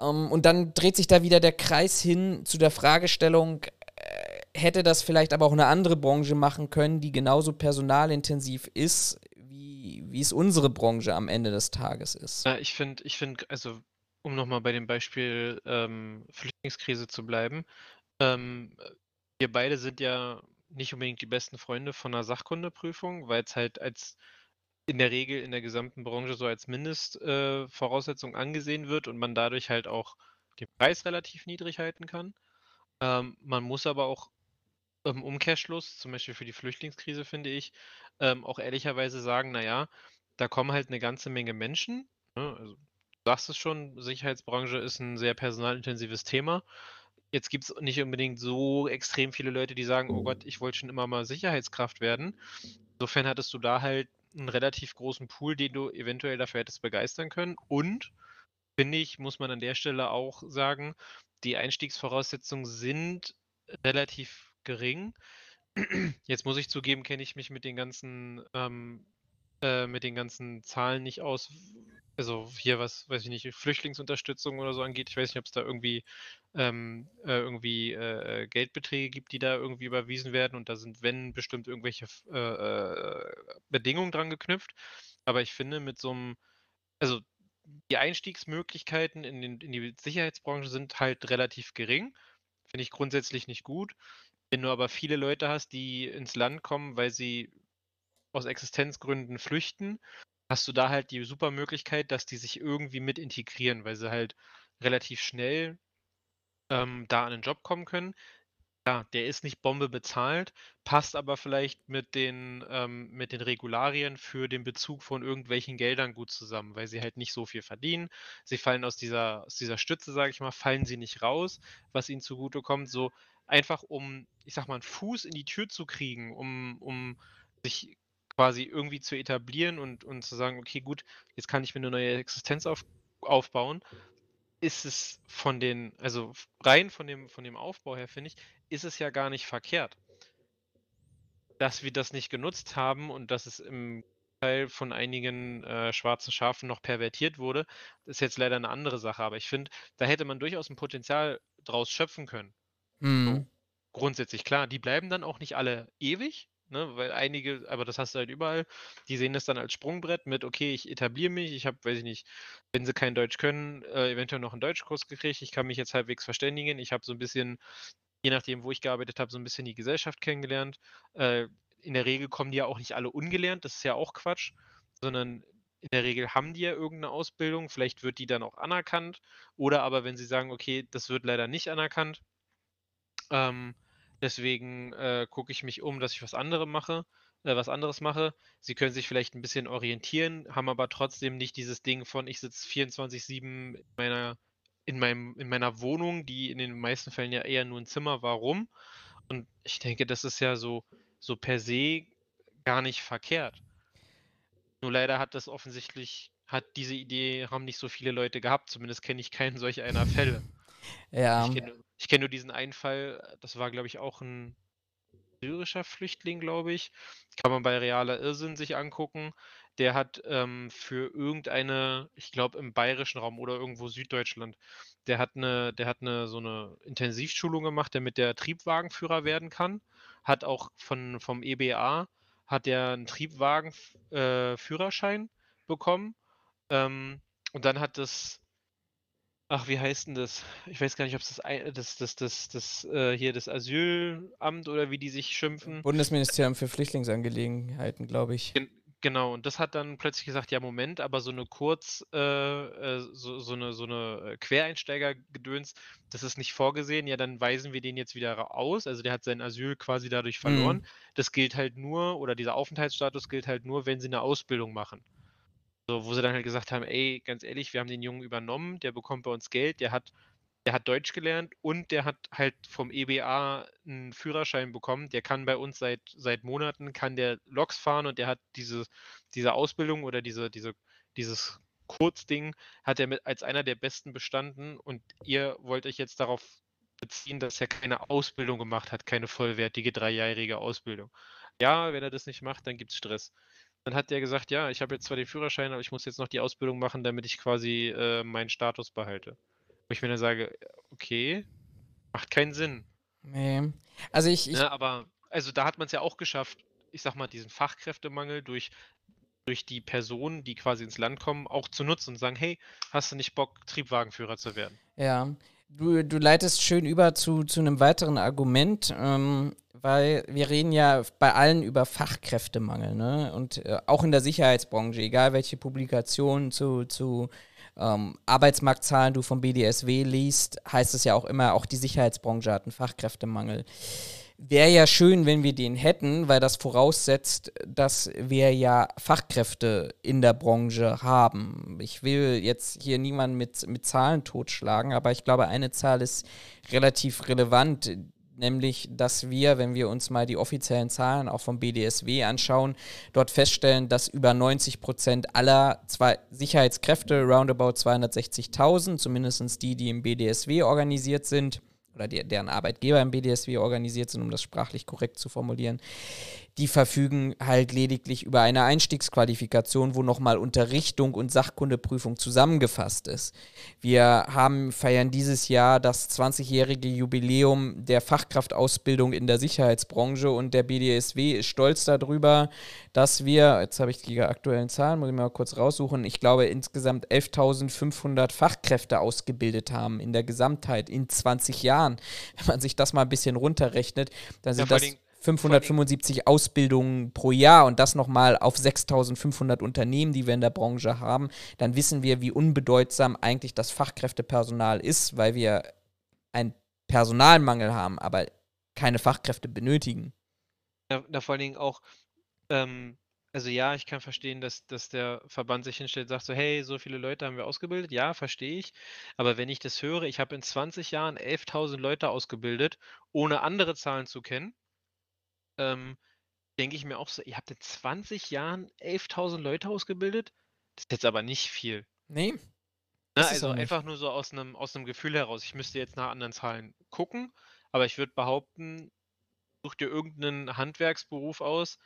Ähm, und dann dreht sich da wieder der Kreis hin zu der Fragestellung, äh, hätte das vielleicht aber auch eine andere Branche machen können, die genauso personalintensiv ist, wie es unsere Branche am Ende des Tages ist. Ja, ich finde, ich finde, also um nochmal bei dem Beispiel ähm, Flüchtlingskrise zu bleiben, ähm, wir beide sind ja nicht unbedingt die besten Freunde von einer Sachkundeprüfung, weil es halt als in der Regel in der gesamten Branche so als Mindestvoraussetzung äh, angesehen wird und man dadurch halt auch den Preis relativ niedrig halten kann. Ähm, man muss aber auch im Umkehrschluss, zum Beispiel für die Flüchtlingskrise, finde ich, ähm, auch ehrlicherweise sagen, naja, da kommen halt eine ganze Menge Menschen. Ne? Also, du sagst es schon, Sicherheitsbranche ist ein sehr personalintensives Thema. Jetzt gibt es nicht unbedingt so extrem viele Leute, die sagen, oh Gott, ich wollte schon immer mal Sicherheitskraft werden. Insofern hattest du da halt einen relativ großen Pool, den du eventuell dafür hättest begeistern können. Und, finde ich, muss man an der Stelle auch sagen, die Einstiegsvoraussetzungen sind relativ gering. Jetzt muss ich zugeben, kenne ich mich mit den ganzen ähm, äh, mit den ganzen Zahlen nicht aus. Also hier was, weiß ich nicht, Flüchtlingsunterstützung oder so angeht. Ich weiß nicht, ob es da irgendwie ähm, äh, irgendwie äh, äh, Geldbeträge gibt, die da irgendwie überwiesen werden und da sind, wenn, bestimmt irgendwelche äh, äh, Bedingungen dran geknüpft. Aber ich finde, mit so einem, also die Einstiegsmöglichkeiten in, den, in die Sicherheitsbranche sind halt relativ gering. Finde ich grundsätzlich nicht gut. Wenn du aber viele Leute hast, die ins Land kommen, weil sie aus Existenzgründen flüchten, hast du da halt die super Möglichkeit, dass die sich irgendwie mit integrieren, weil sie halt relativ schnell ähm, da an den Job kommen können. Ja, der ist nicht Bombe bezahlt, passt aber vielleicht mit den, ähm, mit den Regularien für den Bezug von irgendwelchen Geldern gut zusammen, weil sie halt nicht so viel verdienen. Sie fallen aus dieser, aus dieser Stütze, sage ich mal, fallen sie nicht raus, was ihnen zugutekommt. So einfach um, ich sag mal, einen Fuß in die Tür zu kriegen, um, um sich quasi irgendwie zu etablieren und, und zu sagen, okay, gut, jetzt kann ich mir eine neue Existenz auf, aufbauen, ist es von den, also rein von dem, von dem Aufbau her, finde ich, ist es ja gar nicht verkehrt. Dass wir das nicht genutzt haben und dass es im Teil von einigen äh, schwarzen Schafen noch pervertiert wurde, ist jetzt leider eine andere Sache. Aber ich finde, da hätte man durchaus ein Potenzial draus schöpfen können. Mhm. So, grundsätzlich klar, die bleiben dann auch nicht alle ewig, Ne, weil einige, aber das hast du halt überall, die sehen das dann als Sprungbrett mit, okay, ich etabliere mich, ich habe, weiß ich nicht, wenn sie kein Deutsch können, äh, eventuell noch einen Deutschkurs gekriegt, ich kann mich jetzt halbwegs verständigen, ich habe so ein bisschen, je nachdem, wo ich gearbeitet habe, so ein bisschen die Gesellschaft kennengelernt. Äh, in der Regel kommen die ja auch nicht alle ungelernt, das ist ja auch Quatsch, sondern in der Regel haben die ja irgendeine Ausbildung, vielleicht wird die dann auch anerkannt, oder aber wenn sie sagen, okay, das wird leider nicht anerkannt, ähm, Deswegen äh, gucke ich mich um, dass ich was andere mache, äh, was anderes mache. Sie können sich vielleicht ein bisschen orientieren, haben aber trotzdem nicht dieses Ding von, ich sitze 24-7 in meiner, in, meinem, in meiner Wohnung, die in den meisten Fällen ja eher nur ein Zimmer war, rum. Und ich denke, das ist ja so, so per se gar nicht verkehrt. Nur leider hat das offensichtlich, hat diese Idee, haben nicht so viele Leute gehabt. Zumindest kenne ich keinen solch einer Fälle. Ja. Ich kenne kenn nur diesen einen Fall, das war, glaube ich, auch ein syrischer Flüchtling, glaube ich. Kann man bei Realer Irrsinn sich angucken. Der hat ähm, für irgendeine, ich glaube im bayerischen Raum oder irgendwo Süddeutschland, der hat eine, der hat eine so eine Intensivschulung gemacht, damit der Triebwagenführer werden kann. Hat auch von, vom EBA hat er einen Triebwagenführerschein äh, bekommen. Ähm, und dann hat das Ach, wie heißt denn das? Ich weiß gar nicht, ob es das, das, das, das, das äh, hier das Asylamt oder wie die sich schimpfen. Bundesministerium für Flüchtlingsangelegenheiten, glaube ich. Gen genau, und das hat dann plötzlich gesagt, ja, Moment, aber so eine Kurz, äh, äh, so, so eine, so eine Quereinsteiger-Gedöns, das ist nicht vorgesehen, ja, dann weisen wir den jetzt wieder aus. Also der hat sein Asyl quasi dadurch verloren. Mhm. Das gilt halt nur, oder dieser Aufenthaltsstatus gilt halt nur, wenn sie eine Ausbildung machen. So, wo sie dann halt gesagt haben, ey, ganz ehrlich, wir haben den Jungen übernommen, der bekommt bei uns Geld, der hat, der hat Deutsch gelernt und der hat halt vom EBA einen Führerschein bekommen. Der kann bei uns seit, seit Monaten, kann der Loks fahren und der hat diese, diese Ausbildung oder diese, diese, dieses Kurzding hat er mit als einer der besten bestanden und ihr wollt euch jetzt darauf beziehen, dass er keine Ausbildung gemacht hat, keine vollwertige dreijährige Ausbildung. Ja, wenn er das nicht macht, dann gibt es Stress. Dann hat der gesagt, ja, ich habe jetzt zwar den Führerschein, aber ich muss jetzt noch die Ausbildung machen, damit ich quasi äh, meinen Status behalte. Wo ich mir dann sage, okay, macht keinen Sinn. Nee. Also ich. ich ja, ne, aber, also da hat man es ja auch geschafft, ich sag mal, diesen Fachkräftemangel durch, durch die Personen, die quasi ins Land kommen, auch zu nutzen und sagen, hey, hast du nicht Bock, Triebwagenführer zu werden? Ja. Du, du leitest schön über zu, zu einem weiteren Argument, ähm, weil wir reden ja bei allen über Fachkräftemangel, ne? Und äh, auch in der Sicherheitsbranche, egal welche Publikationen zu, zu ähm, Arbeitsmarktzahlen du vom BDSW liest, heißt es ja auch immer, auch die Sicherheitsbranche hat einen Fachkräftemangel. Wäre ja schön, wenn wir den hätten, weil das voraussetzt, dass wir ja Fachkräfte in der Branche haben. Ich will jetzt hier niemanden mit, mit Zahlen totschlagen, aber ich glaube, eine Zahl ist relativ relevant, nämlich dass wir, wenn wir uns mal die offiziellen Zahlen auch vom BDSW anschauen, dort feststellen, dass über 90 Prozent aller zwei Sicherheitskräfte, roundabout 260.000, zumindest die, die im BDSW organisiert sind, oder die, deren Arbeitgeber im BDSW organisiert sind, um das sprachlich korrekt zu formulieren, die verfügen halt lediglich über eine Einstiegsqualifikation, wo nochmal Unterrichtung und Sachkundeprüfung zusammengefasst ist. Wir haben, feiern dieses Jahr das 20-jährige Jubiläum der Fachkraftausbildung in der Sicherheitsbranche und der BDSW ist stolz darüber, dass wir, jetzt habe ich die aktuellen Zahlen, muss ich mal kurz raussuchen, ich glaube insgesamt 11.500 Fachkräfte ausgebildet haben in der Gesamtheit in 20 Jahren. Wenn man sich das mal ein bisschen runterrechnet, dann sind ja, das 575 Ausbildungen pro Jahr und das nochmal auf 6500 Unternehmen, die wir in der Branche haben, dann wissen wir, wie unbedeutsam eigentlich das Fachkräftepersonal ist, weil wir einen Personalmangel haben, aber keine Fachkräfte benötigen. Ja, da vor allen Dingen auch, ähm, also ja, ich kann verstehen, dass, dass der Verband sich hinstellt und sagt so, hey, so viele Leute haben wir ausgebildet. Ja, verstehe ich. Aber wenn ich das höre, ich habe in 20 Jahren 11.000 Leute ausgebildet, ohne andere Zahlen zu kennen, ähm, denke ich mir auch so, ihr habt in 20 Jahren 11.000 Leute ausgebildet? Das ist jetzt aber nicht viel. Nee. Ne, also einfach nur so aus einem aus Gefühl heraus. Ich müsste jetzt nach anderen Zahlen gucken, aber ich würde behaupten, such dir irgendeinen Handwerksberuf aus,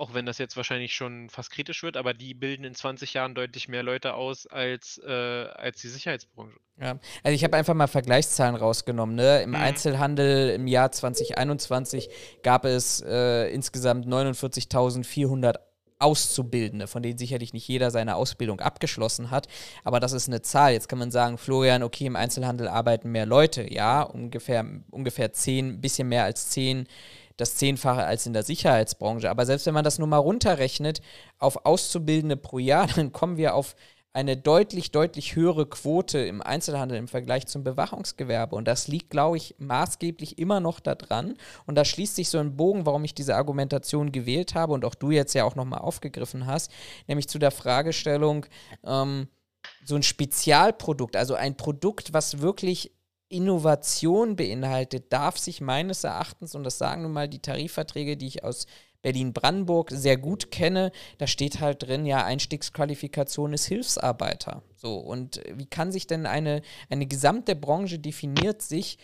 auch wenn das jetzt wahrscheinlich schon fast kritisch wird, aber die bilden in 20 Jahren deutlich mehr Leute aus als, äh, als die Sicherheitsbranche. Ja, also ich habe einfach mal Vergleichszahlen rausgenommen. Ne? Im mhm. Einzelhandel im Jahr 2021 gab es äh, insgesamt 49.400 Auszubildende, von denen sicherlich nicht jeder seine Ausbildung abgeschlossen hat. Aber das ist eine Zahl. Jetzt kann man sagen, Florian, okay, im Einzelhandel arbeiten mehr Leute. Ja, ungefähr, ungefähr zehn, bisschen mehr als zehn das Zehnfache als in der Sicherheitsbranche. Aber selbst wenn man das nur mal runterrechnet auf Auszubildende pro Jahr, dann kommen wir auf eine deutlich, deutlich höhere Quote im Einzelhandel im Vergleich zum Bewachungsgewerbe. Und das liegt, glaube ich, maßgeblich immer noch daran. Und da schließt sich so ein Bogen, warum ich diese Argumentation gewählt habe und auch du jetzt ja auch nochmal aufgegriffen hast, nämlich zu der Fragestellung, ähm, so ein Spezialprodukt, also ein Produkt, was wirklich Innovation beinhaltet, darf sich meines Erachtens, und das sagen nun mal die Tarifverträge, die ich aus Berlin-Brandenburg sehr gut kenne, da steht halt drin, ja, Einstiegsqualifikation ist Hilfsarbeiter. So, und wie kann sich denn eine, eine gesamte Branche definiert sich,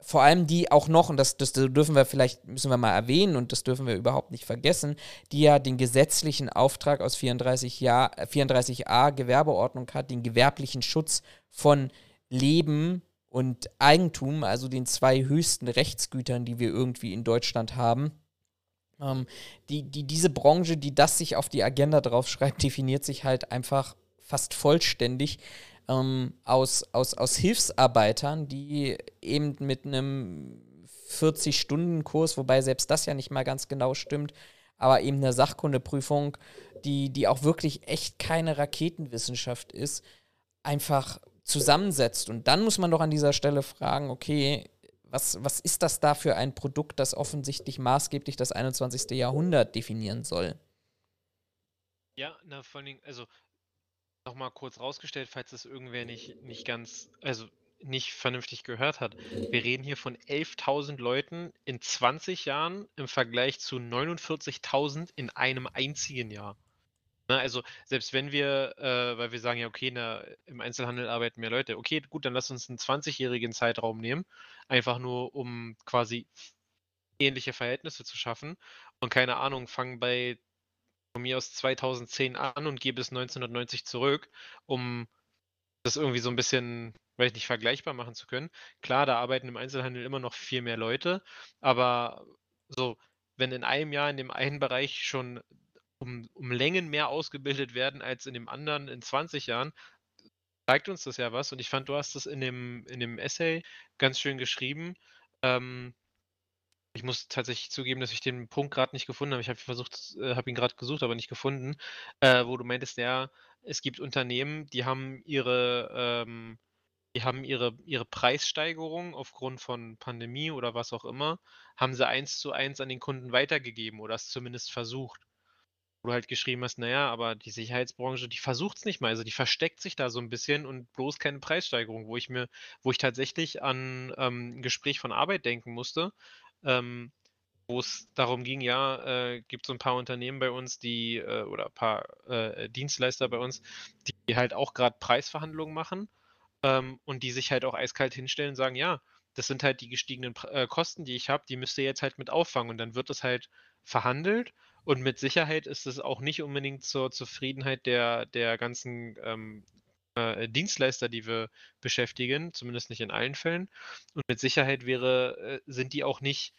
vor allem die auch noch, und das, das dürfen wir vielleicht, müssen wir mal erwähnen und das dürfen wir überhaupt nicht vergessen, die ja den gesetzlichen Auftrag aus 34 Jahr, 34a Gewerbeordnung hat, den gewerblichen Schutz von Leben und Eigentum, also den zwei höchsten Rechtsgütern, die wir irgendwie in Deutschland haben. Ähm, die, die, diese Branche, die das sich auf die Agenda draufschreibt, definiert sich halt einfach fast vollständig ähm, aus, aus, aus Hilfsarbeitern, die eben mit einem 40-Stunden-Kurs, wobei selbst das ja nicht mal ganz genau stimmt, aber eben eine Sachkundeprüfung, die, die auch wirklich echt keine Raketenwissenschaft ist, einfach zusammensetzt. Und dann muss man doch an dieser Stelle fragen, okay, was, was ist das da für ein Produkt, das offensichtlich maßgeblich das 21. Jahrhundert definieren soll? Ja, na vor allen Dingen, also nochmal kurz rausgestellt, falls es irgendwer nicht, nicht ganz, also nicht vernünftig gehört hat. Wir reden hier von 11.000 Leuten in 20 Jahren im Vergleich zu 49.000 in einem einzigen Jahr. Na, also selbst wenn wir, äh, weil wir sagen ja, okay, na, im Einzelhandel arbeiten mehr Leute, okay, gut, dann lass uns einen 20-jährigen Zeitraum nehmen, einfach nur um quasi ähnliche Verhältnisse zu schaffen und keine Ahnung, fangen bei von mir aus 2010 an und gehe bis 1990 zurück, um das irgendwie so ein bisschen, weiß ich nicht, vergleichbar machen zu können. Klar, da arbeiten im Einzelhandel immer noch viel mehr Leute, aber so, wenn in einem Jahr in dem einen Bereich schon um, um Längen mehr ausgebildet werden als in dem anderen in 20 Jahren, zeigt uns das ja was. Und ich fand, du hast das in dem, in dem Essay ganz schön geschrieben. Ähm, ich muss tatsächlich zugeben, dass ich den Punkt gerade nicht gefunden habe. Ich habe äh, habe ihn gerade gesucht, aber nicht gefunden, äh, wo du meintest, ja, es gibt Unternehmen, die haben ihre, ähm, die haben ihre, ihre Preissteigerung aufgrund von Pandemie oder was auch immer, haben sie eins zu eins an den Kunden weitergegeben oder es zumindest versucht. Wo du halt geschrieben hast, naja, aber die Sicherheitsbranche, die versucht es nicht mal, also die versteckt sich da so ein bisschen und bloß keine Preissteigerung, wo ich mir, wo ich tatsächlich an ähm, ein Gespräch von Arbeit denken musste, ähm, wo es darum ging, ja, äh, gibt so ein paar Unternehmen bei uns, die, äh, oder ein paar äh, Dienstleister bei uns, die halt auch gerade Preisverhandlungen machen ähm, und die sich halt auch eiskalt hinstellen und sagen, ja, das sind halt die gestiegenen äh, Kosten, die ich habe, die müsst ihr jetzt halt mit auffangen. Und dann wird es halt verhandelt und mit Sicherheit ist es auch nicht unbedingt zur Zufriedenheit der, der ganzen ähm, äh, Dienstleister, die wir beschäftigen, zumindest nicht in allen Fällen. Und mit Sicherheit wäre, äh, sind die auch nicht,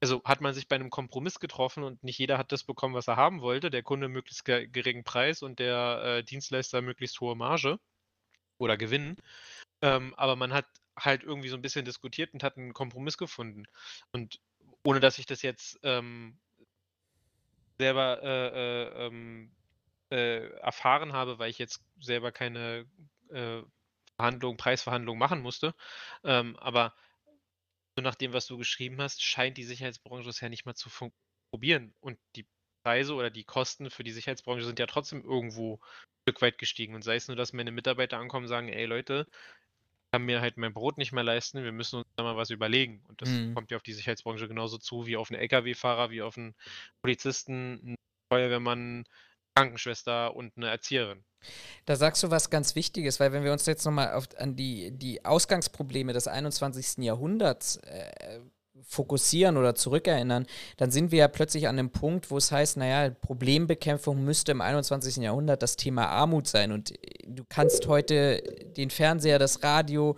also hat man sich bei einem Kompromiss getroffen und nicht jeder hat das bekommen, was er haben wollte, der Kunde möglichst ge geringen Preis und der äh, Dienstleister möglichst hohe Marge oder Gewinn. Ähm, aber man hat halt irgendwie so ein bisschen diskutiert und hat einen Kompromiss gefunden. Und ohne dass ich das jetzt ähm, selber äh, äh, ähm, äh, erfahren habe, weil ich jetzt selber keine äh, Verhandlungen, Preisverhandlungen machen musste. Ähm, aber so nach dem, was du geschrieben hast, scheint die Sicherheitsbranche es ja nicht mal zu probieren. Und die Preise oder die Kosten für die Sicherheitsbranche sind ja trotzdem irgendwo ein Stück weit gestiegen. Und sei es nur, dass meine Mitarbeiter ankommen und sagen, ey Leute, kann mir halt mein Brot nicht mehr leisten, wir müssen uns da mal was überlegen. Und das mhm. kommt ja auf die Sicherheitsbranche genauso zu wie auf einen Lkw-Fahrer, wie auf einen Polizisten, einen Feuerwehrmann, Krankenschwester und eine Erzieherin. Da sagst du was ganz Wichtiges, weil wenn wir uns jetzt nochmal an die, die Ausgangsprobleme des 21. Jahrhunderts äh, fokussieren oder zurückerinnern, dann sind wir ja plötzlich an dem Punkt, wo es heißt, naja, Problembekämpfung müsste im 21. Jahrhundert das Thema Armut sein. Und du kannst heute den Fernseher, das Radio,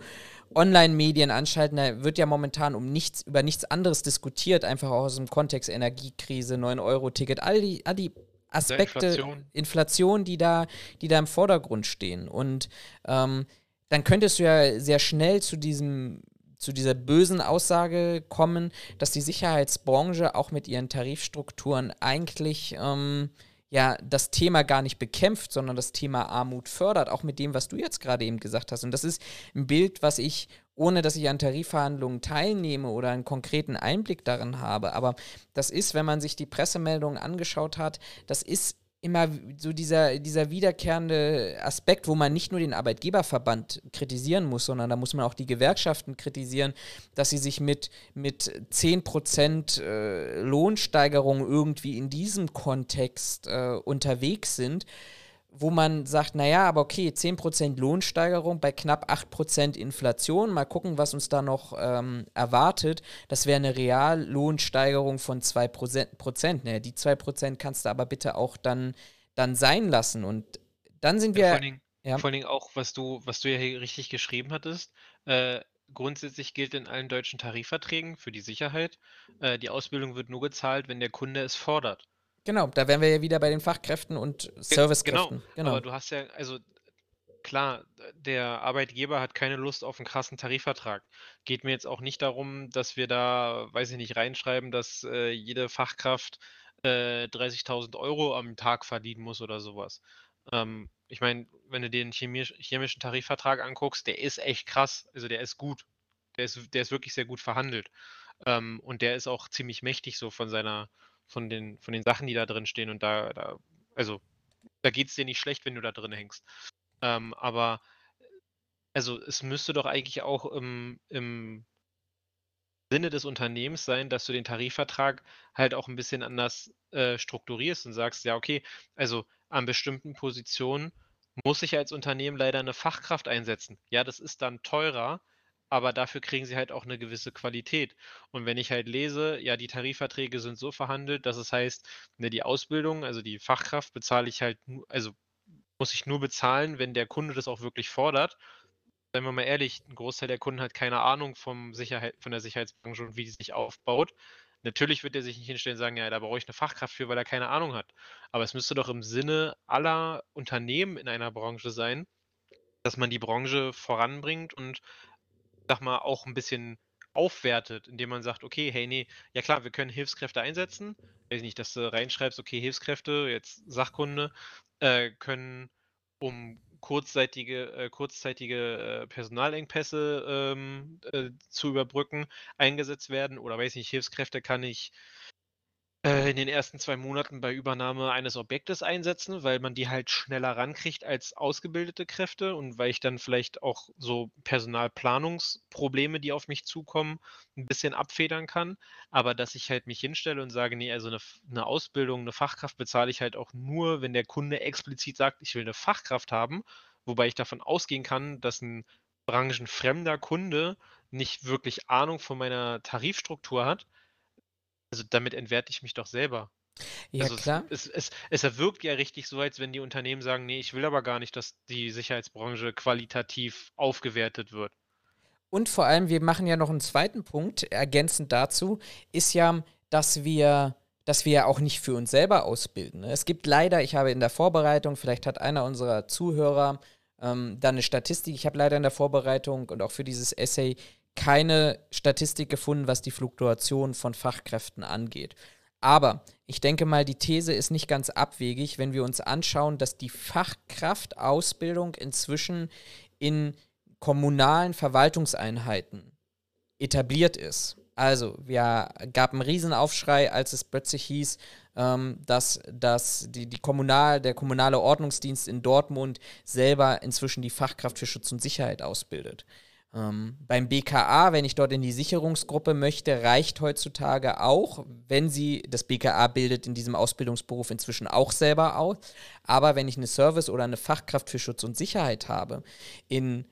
Online-Medien anschalten, da wird ja momentan um nichts, über nichts anderes diskutiert, einfach auch aus dem Kontext Energiekrise, 9-Euro-Ticket, all die, all die Aspekte, Inflation. Inflation, die da, die da im Vordergrund stehen. Und ähm, dann könntest du ja sehr schnell zu diesem zu dieser bösen Aussage kommen, dass die Sicherheitsbranche auch mit ihren Tarifstrukturen eigentlich ähm, ja das Thema gar nicht bekämpft, sondern das Thema Armut fördert, auch mit dem, was du jetzt gerade eben gesagt hast. Und das ist ein Bild, was ich ohne dass ich an Tarifverhandlungen teilnehme oder einen konkreten Einblick darin habe. Aber das ist, wenn man sich die Pressemeldungen angeschaut hat, das ist immer so dieser, dieser wiederkehrende Aspekt, wo man nicht nur den Arbeitgeberverband kritisieren muss, sondern da muss man auch die Gewerkschaften kritisieren, dass sie sich mit, mit 10% äh, Lohnsteigerung irgendwie in diesem Kontext äh, unterwegs sind wo man sagt, naja, aber okay, 10% Lohnsteigerung bei knapp 8% Inflation, mal gucken, was uns da noch ähm, erwartet. Das wäre eine Reallohnsteigerung von 2%. Naja, die 2% kannst du aber bitte auch dann, dann sein lassen. Und dann sind wir. vor, allen Dingen, ja. vor allen Dingen auch, was du, was du ja hier richtig geschrieben hattest, äh, grundsätzlich gilt in allen deutschen Tarifverträgen für die Sicherheit, äh, die Ausbildung wird nur gezahlt, wenn der Kunde es fordert. Genau, da wären wir ja wieder bei den Fachkräften und Servicekräften. Genau, genau. aber du hast ja, also klar, der Arbeitgeber hat keine Lust auf einen krassen Tarifvertrag. Geht mir jetzt auch nicht darum, dass wir da, weiß ich nicht, reinschreiben, dass äh, jede Fachkraft äh, 30.000 Euro am Tag verdienen muss oder sowas. Ähm, ich meine, wenn du den chemisch, chemischen Tarifvertrag anguckst, der ist echt krass. Also der ist gut. Der ist, der ist wirklich sehr gut verhandelt. Ähm, und der ist auch ziemlich mächtig so von seiner, von den, von den Sachen, die da drin stehen. Und da, da also, da geht es dir nicht schlecht, wenn du da drin hängst. Ähm, aber, also, es müsste doch eigentlich auch im, im Sinne des Unternehmens sein, dass du den Tarifvertrag halt auch ein bisschen anders äh, strukturierst und sagst, ja, okay, also an bestimmten Positionen muss ich als Unternehmen leider eine Fachkraft einsetzen. Ja, das ist dann teurer, aber dafür kriegen sie halt auch eine gewisse Qualität. Und wenn ich halt lese, ja, die Tarifverträge sind so verhandelt, dass es heißt, ne, die Ausbildung, also die Fachkraft bezahle ich halt, also muss ich nur bezahlen, wenn der Kunde das auch wirklich fordert. Seien wir mal ehrlich, ein Großteil der Kunden hat keine Ahnung vom Sicherheit, von der Sicherheitsbranche und wie die sich aufbaut. Natürlich wird er sich nicht hinstellen und sagen, ja, da brauche ich eine Fachkraft für, weil er keine Ahnung hat. Aber es müsste doch im Sinne aller Unternehmen in einer Branche sein, dass man die Branche voranbringt und sag mal, auch ein bisschen aufwertet, indem man sagt, okay, hey, nee, ja klar, wir können Hilfskräfte einsetzen. Weiß nicht, dass du reinschreibst, okay, Hilfskräfte, jetzt Sachkunde, äh, können um kurzzeitige, äh, kurzzeitige äh, Personalengpässe ähm, äh, zu überbrücken, eingesetzt werden. Oder weiß nicht, Hilfskräfte kann ich in den ersten zwei Monaten bei Übernahme eines Objektes einsetzen, weil man die halt schneller rankriegt als ausgebildete Kräfte und weil ich dann vielleicht auch so Personalplanungsprobleme, die auf mich zukommen, ein bisschen abfedern kann. Aber dass ich halt mich hinstelle und sage, nee, also eine, eine Ausbildung, eine Fachkraft bezahle ich halt auch nur, wenn der Kunde explizit sagt, ich will eine Fachkraft haben, wobei ich davon ausgehen kann, dass ein branchenfremder Kunde nicht wirklich Ahnung von meiner Tarifstruktur hat also damit entwerte ich mich doch selber. Ja, also klar. Es, es, es, es wirkt ja richtig so, als wenn die Unternehmen sagen, nee, ich will aber gar nicht, dass die Sicherheitsbranche qualitativ aufgewertet wird. Und vor allem, wir machen ja noch einen zweiten Punkt, ergänzend dazu, ist ja, dass wir dass wir ja auch nicht für uns selber ausbilden. Ne? Es gibt leider, ich habe in der Vorbereitung, vielleicht hat einer unserer Zuhörer ähm, da eine Statistik, ich habe leider in der Vorbereitung und auch für dieses Essay keine Statistik gefunden, was die Fluktuation von Fachkräften angeht. Aber ich denke mal, die These ist nicht ganz abwegig, wenn wir uns anschauen, dass die Fachkraftausbildung inzwischen in kommunalen Verwaltungseinheiten etabliert ist. Also, wir gab einen Riesenaufschrei, als es plötzlich hieß, ähm, dass, dass die, die Kommunal, der kommunale Ordnungsdienst in Dortmund selber inzwischen die Fachkraft für Schutz und Sicherheit ausbildet. Ähm, beim BKA, wenn ich dort in die Sicherungsgruppe möchte, reicht heutzutage auch, wenn sie, das BKA bildet in diesem Ausbildungsberuf inzwischen auch selber aus, aber wenn ich eine Service oder eine Fachkraft für Schutz und Sicherheit habe, in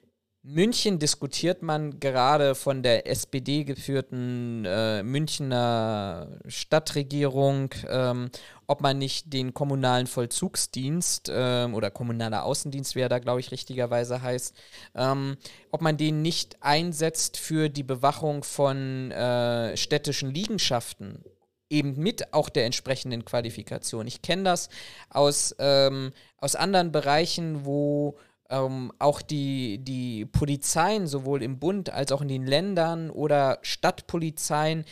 München diskutiert man gerade von der SPD geführten äh, Münchner Stadtregierung, ähm, ob man nicht den kommunalen Vollzugsdienst ähm, oder kommunaler Außendienst, wie er da, glaube ich, richtigerweise heißt, ähm, ob man den nicht einsetzt für die Bewachung von äh, städtischen Liegenschaften eben mit auch der entsprechenden Qualifikation. Ich kenne das aus, ähm, aus anderen Bereichen, wo ähm, auch die, die Polizeien, sowohl im Bund als auch in den Ländern oder Stadtpolizeien,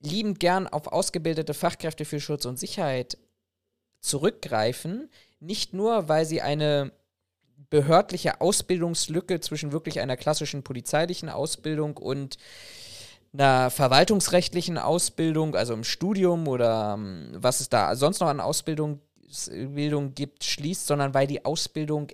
liebend gern auf ausgebildete Fachkräfte für Schutz und Sicherheit zurückgreifen. Nicht nur, weil sie eine behördliche Ausbildungslücke zwischen wirklich einer klassischen polizeilichen Ausbildung und einer verwaltungsrechtlichen Ausbildung, also im Studium oder ähm, was es da sonst noch an Ausbildung Ausbildung gibt, schließt, sondern weil die Ausbildung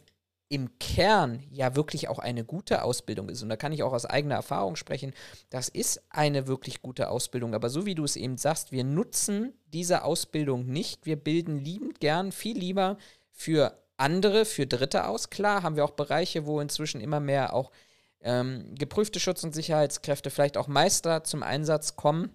im Kern ja wirklich auch eine gute Ausbildung ist. Und da kann ich auch aus eigener Erfahrung sprechen. Das ist eine wirklich gute Ausbildung. Aber so wie du es eben sagst, wir nutzen diese Ausbildung nicht. Wir bilden liebend gern, viel lieber für andere, für Dritte aus. Klar haben wir auch Bereiche, wo inzwischen immer mehr auch ähm, geprüfte Schutz- und Sicherheitskräfte, vielleicht auch Meister zum Einsatz kommen.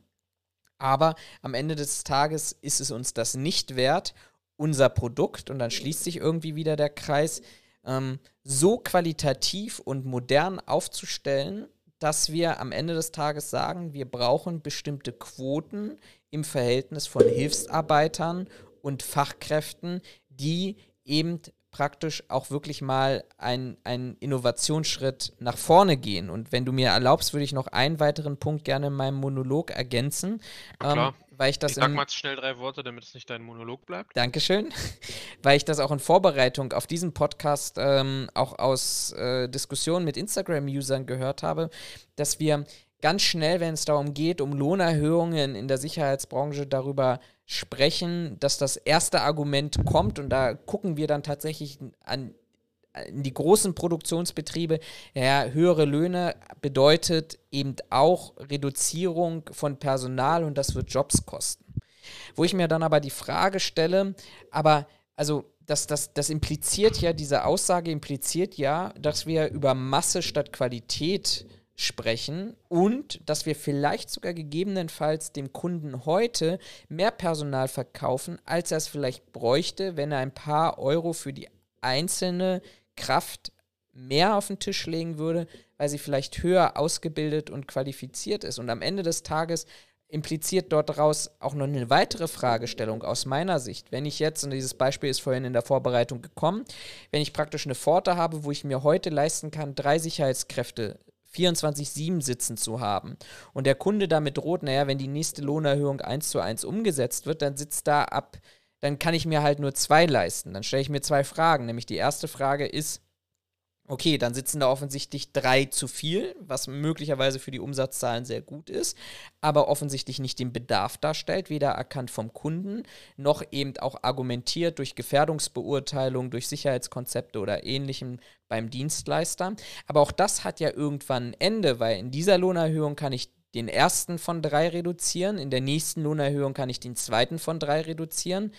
Aber am Ende des Tages ist es uns das nicht wert, unser Produkt, und dann schließt sich irgendwie wieder der Kreis, ähm, so qualitativ und modern aufzustellen, dass wir am Ende des Tages sagen, wir brauchen bestimmte Quoten im Verhältnis von Hilfsarbeitern und Fachkräften, die eben praktisch auch wirklich mal einen Innovationsschritt nach vorne gehen. Und wenn du mir erlaubst, würde ich noch einen weiteren Punkt gerne in meinem Monolog ergänzen. Ähm, weil ich das ich sag mal schnell drei Worte, damit es nicht dein Monolog bleibt. Dankeschön. weil ich das auch in Vorbereitung auf diesen Podcast ähm, auch aus äh, Diskussionen mit Instagram-Usern gehört habe, dass wir ganz schnell, wenn es darum geht, um Lohnerhöhungen in der Sicherheitsbranche, darüber sprechen, dass das erste Argument kommt und da gucken wir dann tatsächlich an die großen Produktionsbetriebe, ja, höhere Löhne bedeutet eben auch Reduzierung von Personal und das wird Jobs kosten. Wo ich mir dann aber die Frage stelle, aber also das, das, das impliziert ja, diese Aussage impliziert ja, dass wir über Masse statt Qualität sprechen und dass wir vielleicht sogar gegebenenfalls dem Kunden heute mehr Personal verkaufen, als er es vielleicht bräuchte, wenn er ein paar Euro für die einzelne Kraft mehr auf den Tisch legen würde, weil sie vielleicht höher ausgebildet und qualifiziert ist. Und am Ende des Tages impliziert dort daraus auch noch eine weitere Fragestellung aus meiner Sicht. Wenn ich jetzt, und dieses Beispiel ist vorhin in der Vorbereitung gekommen, wenn ich praktisch eine Pforte habe, wo ich mir heute leisten kann, drei Sicherheitskräfte 24-7 sitzen zu haben und der Kunde damit droht, naja, wenn die nächste Lohnerhöhung eins zu eins umgesetzt wird, dann sitzt da ab, dann kann ich mir halt nur zwei leisten. Dann stelle ich mir zwei Fragen. Nämlich die erste Frage ist, Okay, dann sitzen da offensichtlich drei zu viel, was möglicherweise für die Umsatzzahlen sehr gut ist, aber offensichtlich nicht den Bedarf darstellt, weder erkannt vom Kunden, noch eben auch argumentiert durch Gefährdungsbeurteilung, durch Sicherheitskonzepte oder ähnlichem beim Dienstleister. Aber auch das hat ja irgendwann ein Ende, weil in dieser Lohnerhöhung kann ich den ersten von drei reduzieren, in der nächsten Lohnerhöhung kann ich den zweiten von drei reduzieren.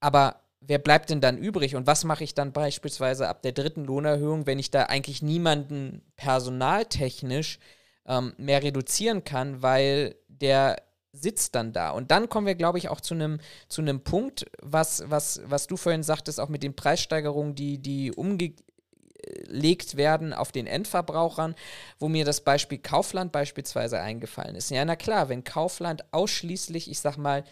Aber wer bleibt denn dann übrig und was mache ich dann beispielsweise ab der dritten Lohnerhöhung, wenn ich da eigentlich niemanden personaltechnisch ähm, mehr reduzieren kann, weil der sitzt dann da. Und dann kommen wir, glaube ich, auch zu einem zu Punkt, was, was, was du vorhin sagtest, auch mit den Preissteigerungen, die, die umgelegt werden auf den Endverbrauchern, wo mir das Beispiel Kaufland beispielsweise eingefallen ist. Ja, na klar, wenn Kaufland ausschließlich, ich sag mal,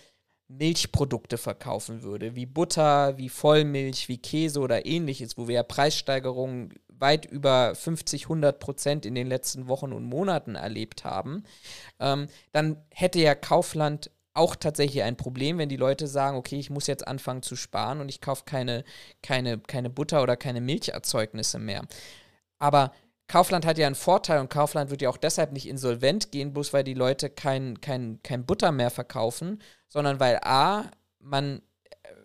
Milchprodukte verkaufen würde, wie Butter, wie Vollmilch, wie Käse oder ähnliches, wo wir ja Preissteigerungen weit über 50, 100 Prozent in den letzten Wochen und Monaten erlebt haben, ähm, dann hätte ja Kaufland auch tatsächlich ein Problem, wenn die Leute sagen, okay, ich muss jetzt anfangen zu sparen und ich kaufe keine, keine, keine Butter oder keine Milcherzeugnisse mehr. Aber Kaufland hat ja einen Vorteil und Kaufland wird ja auch deshalb nicht insolvent gehen, bloß weil die Leute kein, kein, kein Butter mehr verkaufen, sondern weil A, man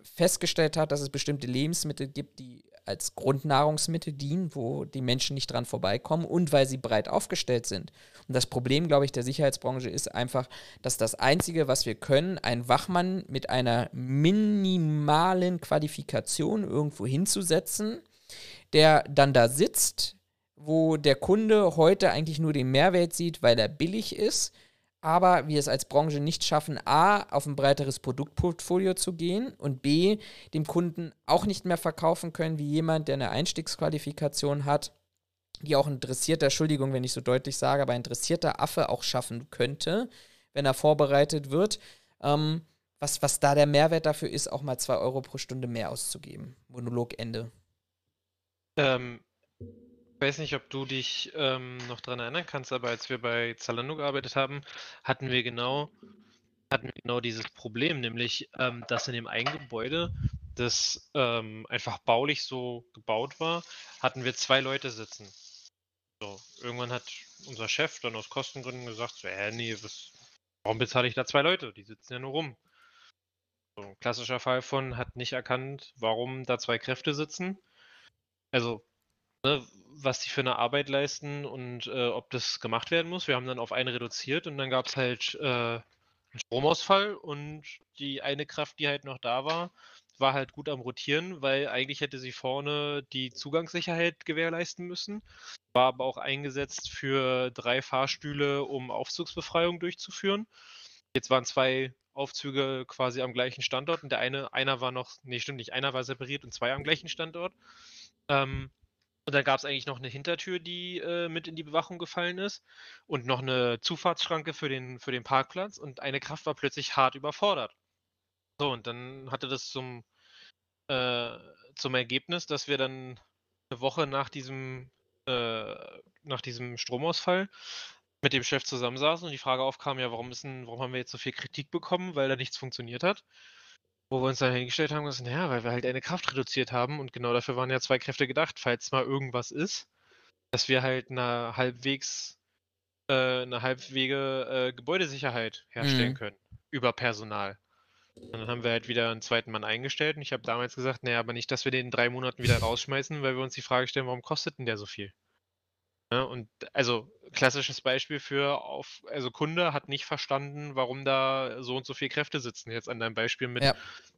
festgestellt hat, dass es bestimmte Lebensmittel gibt, die als Grundnahrungsmittel dienen, wo die Menschen nicht dran vorbeikommen und weil sie breit aufgestellt sind. Und das Problem, glaube ich, der Sicherheitsbranche ist einfach, dass das Einzige, was wir können, ein Wachmann mit einer minimalen Qualifikation irgendwo hinzusetzen, der dann da sitzt, wo der Kunde heute eigentlich nur den Mehrwert sieht, weil er billig ist, aber wir es als Branche nicht schaffen, a, auf ein breiteres Produktportfolio zu gehen und b, dem Kunden auch nicht mehr verkaufen können, wie jemand, der eine Einstiegsqualifikation hat, die auch ein interessierter, Entschuldigung, wenn ich so deutlich sage, aber ein interessierter Affe auch schaffen könnte, wenn er vorbereitet wird. Ähm, was, was da der Mehrwert dafür ist, auch mal zwei Euro pro Stunde mehr auszugeben. Monolog Ende. Ähm, ich weiß nicht, ob du dich ähm, noch daran erinnern kannst, aber als wir bei Zalando gearbeitet haben, hatten wir genau, hatten wir genau dieses Problem, nämlich, ähm, dass in dem einen Gebäude, das ähm, einfach baulich so gebaut war, hatten wir zwei Leute sitzen. So, irgendwann hat unser Chef dann aus Kostengründen gesagt, so, äh, nee, was, warum bezahle ich da zwei Leute? Die sitzen ja nur rum. So ein klassischer Fall von hat nicht erkannt, warum da zwei Kräfte sitzen. Also, ne, was die für eine Arbeit leisten und äh, ob das gemacht werden muss. Wir haben dann auf eine reduziert und dann gab es halt äh, einen Stromausfall und die eine Kraft, die halt noch da war, war halt gut am Rotieren, weil eigentlich hätte sie vorne die Zugangssicherheit gewährleisten müssen, war aber auch eingesetzt für drei Fahrstühle, um Aufzugsbefreiung durchzuführen. Jetzt waren zwei Aufzüge quasi am gleichen Standort und der eine, einer war noch, nee, stimmt nicht, einer war separiert und zwei am gleichen Standort. Ähm, und dann gab es eigentlich noch eine Hintertür, die äh, mit in die Bewachung gefallen ist und noch eine Zufahrtsschranke für den, für den Parkplatz und eine Kraft war plötzlich hart überfordert. So, und dann hatte das zum, äh, zum Ergebnis, dass wir dann eine Woche nach diesem, äh, nach diesem Stromausfall mit dem Chef zusammensaßen und die Frage aufkam, ja, warum, ist denn, warum haben wir jetzt so viel Kritik bekommen, weil da nichts funktioniert hat? Wo wir uns dann hingestellt haben, gesagt, naja, weil wir halt eine Kraft reduziert haben und genau dafür waren ja zwei Kräfte gedacht, falls mal irgendwas ist, dass wir halt eine halbwegs, äh, eine halbwege äh, Gebäudesicherheit herstellen Mhm. können über Personal. Und dann haben wir halt wieder einen zweiten Mann eingestellt und ich habe damals gesagt, naja, aber nicht, dass wir den in drei Monaten wieder rausschmeißen, weil wir uns die Frage stellen, warum kostet denn der so viel? Ja, und also klassisches Beispiel für auf, also Kunde hat nicht verstanden, warum da so und so viel Kräfte sitzen. Jetzt an deinem Beispiel mit, Ja.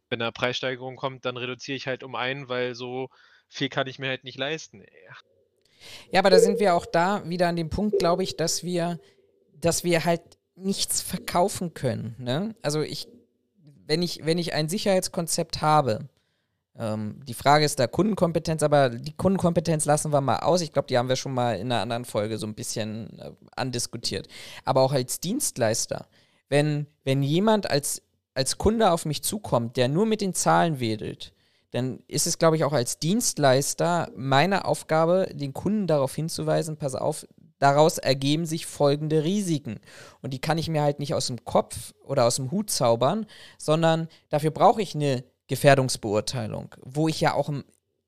wenn eine Preissteigerung kommt, dann reduziere ich halt um einen, weil so viel kann ich mir halt nicht leisten. Ja, Ja, aber da sind wir auch da wieder an dem Punkt, glaube ich, dass wir, dass wir halt nichts verkaufen können. Ne? Also ich, wenn ich, wenn ich ein Sicherheitskonzept habe, ähm, die Frage ist da Kundenkompetenz, aber die Kundenkompetenz lassen wir mal aus. Ich glaube, die haben wir schon mal in einer anderen Folge so ein bisschen äh, andiskutiert. Aber auch als Dienstleister, wenn, wenn jemand als, als Kunde auf mich zukommt, der nur mit den Zahlen wedelt, dann ist es, glaube ich, auch als Dienstleister meine Aufgabe, den Kunden darauf hinzuweisen, pass auf, daraus ergeben sich folgende Risiken. Und die kann ich mir halt nicht aus dem Kopf oder aus dem Hut zaubern, sondern dafür brauche ich eine Gefährdungsbeurteilung, wo ich ja auch,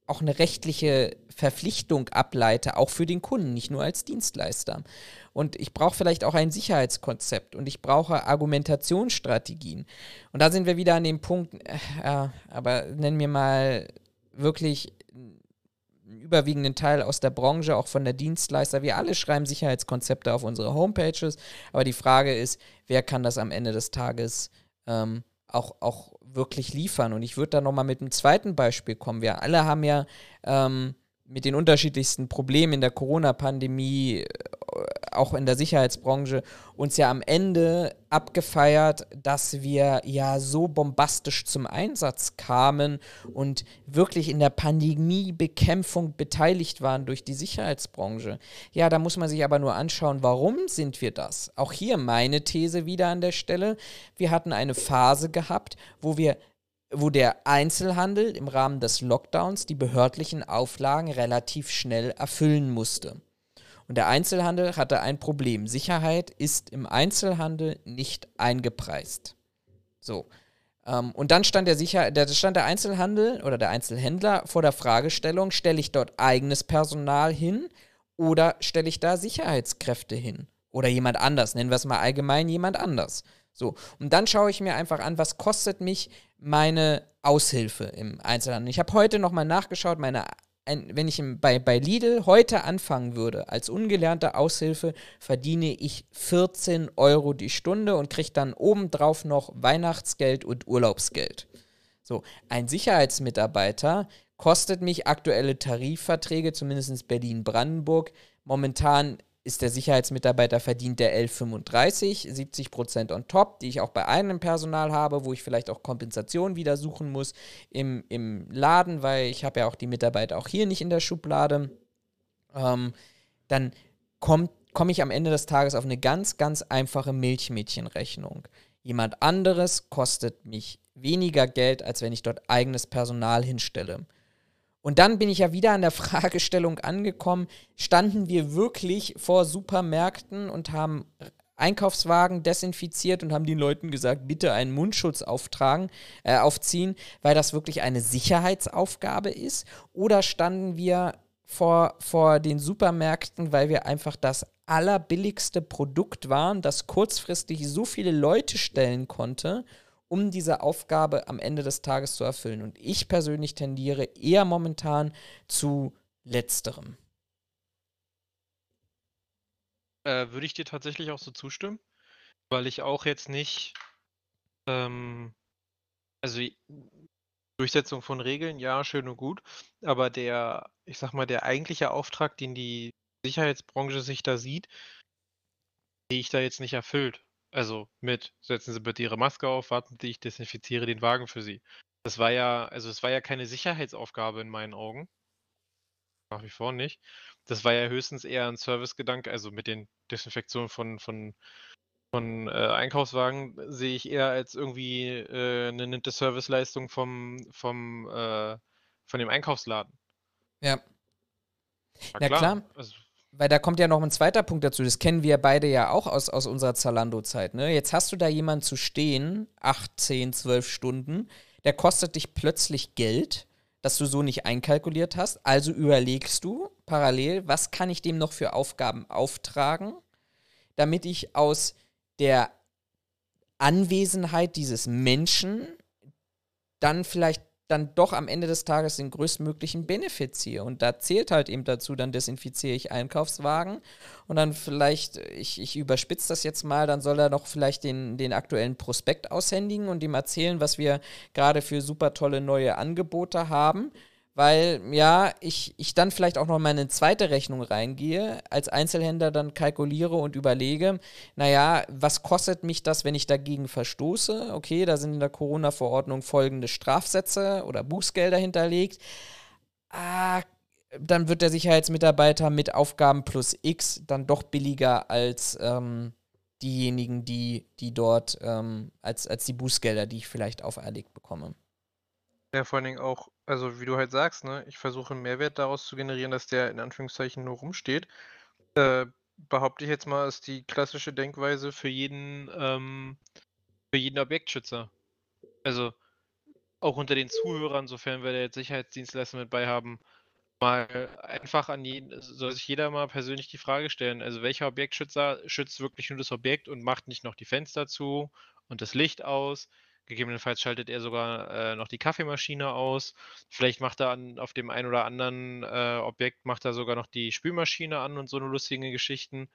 auch eine rechtliche Verpflichtung ableite, auch für den Kunden, nicht nur als Dienstleister. Und ich brauche vielleicht auch ein Sicherheitskonzept und ich brauche Argumentationsstrategien. Und da sind wir wieder an dem Punkt, äh, aber nenn mir mal wirklich einen überwiegenden Teil aus der Branche, auch von der Dienstleister. Wir alle schreiben Sicherheitskonzepte auf unsere Homepages, aber die Frage ist, wer kann das am Ende des Tages ähm, auch, auch wirklich liefern? Und ich würde da nochmal mit einem zweiten Beispiel kommen. Wir alle haben ja ähm, mit den unterschiedlichsten Problemen in der Corona-Pandemie, äh, auch in der Sicherheitsbranche, uns ja am Ende abgefeiert, dass wir ja so bombastisch zum Einsatz kamen und wirklich in der Pandemiebekämpfung beteiligt waren durch die Sicherheitsbranche. Ja, da muss man sich aber nur anschauen, warum sind wir das? Auch hier meine These wieder an der Stelle. Wir hatten eine Phase gehabt, wo wir wo der Einzelhandel im Rahmen des Lockdowns die behördlichen Auflagen relativ schnell erfüllen musste. Und der Einzelhandel hatte ein Problem. Sicherheit ist im Einzelhandel nicht eingepreist. So. Ähm, und dann stand der, Sicher der, stand der Einzelhandel oder der Einzelhändler vor der Fragestellung, stelle ich dort eigenes Personal hin oder stelle ich da Sicherheitskräfte hin? Oder jemand anders, nennen wir es mal allgemein jemand anders. So, und dann schaue ich mir einfach an, was kostet mich meine Aushilfe im Einzelhandel. Ich habe heute nochmal nachgeschaut, meine, ein, wenn ich im, bei, bei Lidl heute anfangen würde, als ungelernte Aushilfe, verdiene ich 14 Euro die Stunde und kriege dann obendrauf noch Weihnachtsgeld und Urlaubsgeld. So, ein Sicherheitsmitarbeiter kostet mich aktuelle Tarifverträge, zumindest Berlin-Brandenburg, momentan ist der Sicherheitsmitarbeiter verdient der L35, 70 Prozent on top, die ich auch bei einem Personal habe, wo ich vielleicht auch Kompensation wieder suchen muss im, im Laden, weil ich habe ja auch die Mitarbeiter auch hier nicht in der Schublade. Ähm, dann komme komm ich am Ende des Tages auf eine ganz, ganz einfache Milchmädchenrechnung. Jemand anderes kostet mich weniger Geld, als wenn ich dort eigenes Personal hinstelle. Und dann bin ich ja wieder an der Fragestellung angekommen, standen wir wirklich vor Supermärkten und haben Einkaufswagen desinfiziert und haben den Leuten gesagt, bitte einen Mundschutz auftragen, äh, aufziehen, weil das wirklich eine Sicherheitsaufgabe ist? Oder standen wir vor, vor den Supermärkten, weil wir einfach das allerbilligste Produkt waren, das kurzfristig so viele Leute stellen konnte um diese Aufgabe am Ende des Tages zu erfüllen. Und ich persönlich tendiere eher momentan zu letzterem. Äh, würde ich dir tatsächlich auch so zustimmen, weil ich auch jetzt nicht, ähm, also Durchsetzung von Regeln, ja, schön und gut, aber der, ich sag mal, der eigentliche Auftrag, den die Sicherheitsbranche sich da sieht, sehe ich da jetzt nicht erfüllt. Also mit, setzen Sie bitte Ihre Maske auf, warten Sie, ich desinfiziere den Wagen für Sie. Das war ja, also es war ja keine Sicherheitsaufgabe in meinen Augen. Nach wie vor nicht. Das war ja höchstens eher ein Servicegedanke, also mit den Desinfektionen von, von, von äh, Einkaufswagen sehe ich eher als irgendwie äh, eine nette Serviceleistung vom, vom, äh, von dem Einkaufsladen. Ja. Na klar. klar. Also, weil da kommt ja noch ein zweiter Punkt dazu. Das kennen wir beide ja auch aus, aus unserer Zalando-Zeit. Ne? Jetzt hast du da jemanden zu stehen, 8, 10, 12 Stunden. Der kostet dich plötzlich Geld, das du so nicht einkalkuliert hast. Also überlegst du parallel, was kann ich dem noch für Aufgaben auftragen, damit ich aus der Anwesenheit dieses Menschen dann vielleicht dann doch am Ende des Tages den größtmöglichen Benefit ziehe. Und da zählt halt eben dazu, dann desinfiziere ich Einkaufswagen und dann vielleicht, ich, ich überspitze das jetzt mal, dann soll er noch vielleicht den, den aktuellen Prospekt aushändigen und ihm erzählen, was wir gerade für super tolle neue Angebote haben weil ja, ich, ich dann vielleicht auch noch mal in eine zweite Rechnung reingehe, als Einzelhändler dann kalkuliere und überlege, naja, was kostet mich das, wenn ich dagegen verstoße? Okay, da sind in der Corona-Verordnung folgende Strafsätze oder Bußgelder hinterlegt. Ah, dann wird der Sicherheitsmitarbeiter mit Aufgaben plus X dann doch billiger als ähm, diejenigen, die, die dort, ähm, als, als die Bußgelder, die ich vielleicht auferlegt bekomme. Ja, vor allen Dingen auch, also wie du halt sagst, ne, ich versuche einen Mehrwert daraus zu generieren, dass der in Anführungszeichen nur rumsteht. Äh, behaupte ich jetzt mal, ist die klassische Denkweise für jeden, ähm, für jeden Objektschützer. Also auch unter den Zuhörern, sofern wir da jetzt Sicherheitsdienstleister mit bei haben, mal einfach an jeden, soll sich jeder mal persönlich die Frage stellen, also welcher Objektschützer schützt wirklich nur das Objekt und macht nicht noch die Fenster zu und das Licht aus? Gegebenenfalls schaltet er sogar äh, noch die Kaffeemaschine aus. Vielleicht macht er an, auf dem einen oder anderen äh, Objekt macht er sogar noch die Spülmaschine an und so eine lustige Geschichten.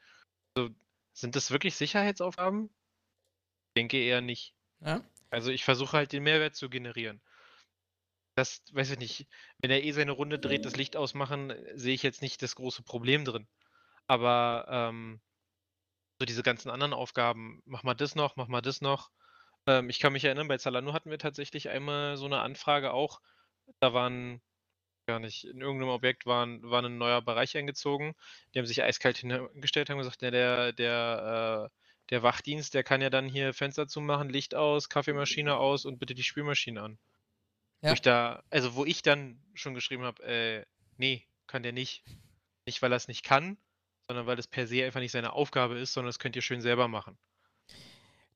Also, sind das wirklich Sicherheitsaufgaben? Ich denke eher nicht. Ja. Also ich versuche halt den Mehrwert zu generieren. Das, weiß ich nicht, wenn er eh seine Runde dreht, das Licht ausmachen, sehe ich jetzt nicht das große Problem drin. Aber ähm, so diese ganzen anderen Aufgaben, mach mal das noch, mach mal das noch, ähm, ich kann mich erinnern, bei Zalando hatten wir tatsächlich einmal so eine Anfrage auch. Da waren gar nicht, in irgendeinem Objekt waren, war ein neuer Bereich eingezogen. Die haben sich eiskalt hingestellt, haben gesagt, ja, der, der, äh, der Wachdienst, der kann ja dann hier Fenster zumachen, Licht aus, Kaffeemaschine aus und bitte die Spülmaschine an. Ja. Wo ich da, also wo ich dann schon geschrieben habe, äh, nee, kann der nicht. Nicht, weil er es nicht kann, sondern weil es per se einfach nicht seine Aufgabe ist, sondern das könnt ihr schön selber machen.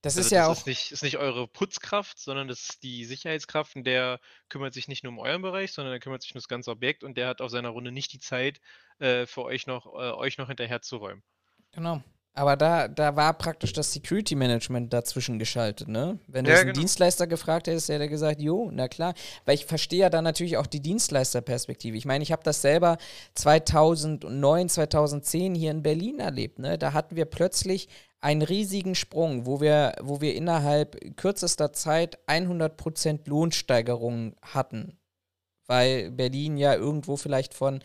Das also ist ja das auch. Ist nicht, ist nicht eure Putzkraft, sondern das ist die Sicherheitskraft und der kümmert sich nicht nur um euren Bereich, sondern der kümmert sich um das ganze Objekt und der hat auf seiner Runde nicht die Zeit, äh, für euch noch, äh, euch noch hinterher zu räumen. Genau. Aber da, da war praktisch das Security Management dazwischen geschaltet, ne? Wenn du ja, einen genau. Dienstleister gefragt hättest, hätte er gesagt, jo, na klar. Weil ich verstehe ja dann natürlich auch die Dienstleisterperspektive. Ich meine, ich habe das selber 2009, 2010 hier in Berlin erlebt, ne? Da hatten wir plötzlich einen riesigen Sprung, wo wir, wo wir innerhalb kürzester Zeit 100% Lohnsteigerungen hatten. Weil Berlin ja irgendwo vielleicht von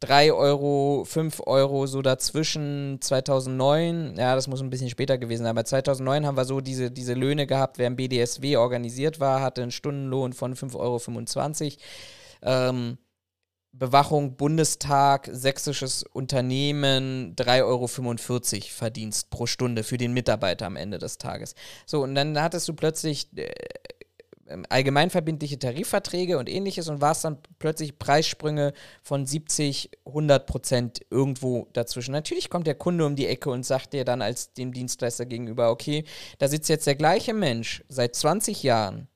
3 Euro, 5 Euro so dazwischen 2009, ja, das muss ein bisschen später gewesen sein, aber 2009 haben wir so diese, diese Löhne gehabt, wer im BDSW organisiert war, hatte einen Stundenlohn von 5,25 Euro. Ähm, Bewachung, Bundestag, sächsisches Unternehmen, 3,45 Euro Verdienst pro Stunde für den Mitarbeiter am Ende des Tages. So, und dann hattest du plötzlich äh, ähm, allgemeinverbindliche Tarifverträge und ähnliches und warst dann plötzlich Preissprünge von 70, 100 Prozent irgendwo dazwischen. Natürlich kommt der Kunde um die Ecke und sagt dir dann als dem Dienstleister gegenüber, okay, da sitzt jetzt der gleiche Mensch seit 20 Jahren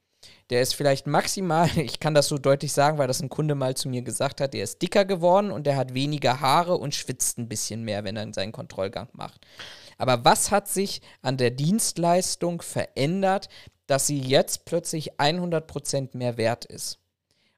der ist vielleicht maximal, ich kann das so deutlich sagen, weil das ein Kunde mal zu mir gesagt hat, der ist dicker geworden und der hat weniger Haare und schwitzt ein bisschen mehr, wenn er seinen Kontrollgang macht. Aber was hat sich an der Dienstleistung verändert, dass sie jetzt plötzlich 100% mehr wert ist?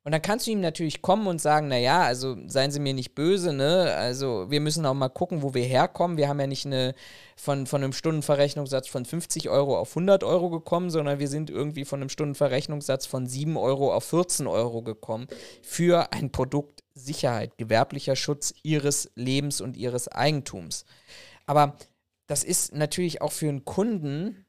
Und dann kannst du ihm natürlich kommen und sagen, naja, also seien Sie mir nicht böse, ne? Also wir müssen auch mal gucken, wo wir herkommen. Wir haben ja nicht eine von, von einem Stundenverrechnungssatz von 50 Euro auf 100 Euro gekommen, sondern wir sind irgendwie von einem Stundenverrechnungssatz von 7 Euro auf 14 Euro gekommen für ein Produkt Sicherheit, gewerblicher Schutz Ihres Lebens und Ihres Eigentums. Aber das ist natürlich auch für einen Kunden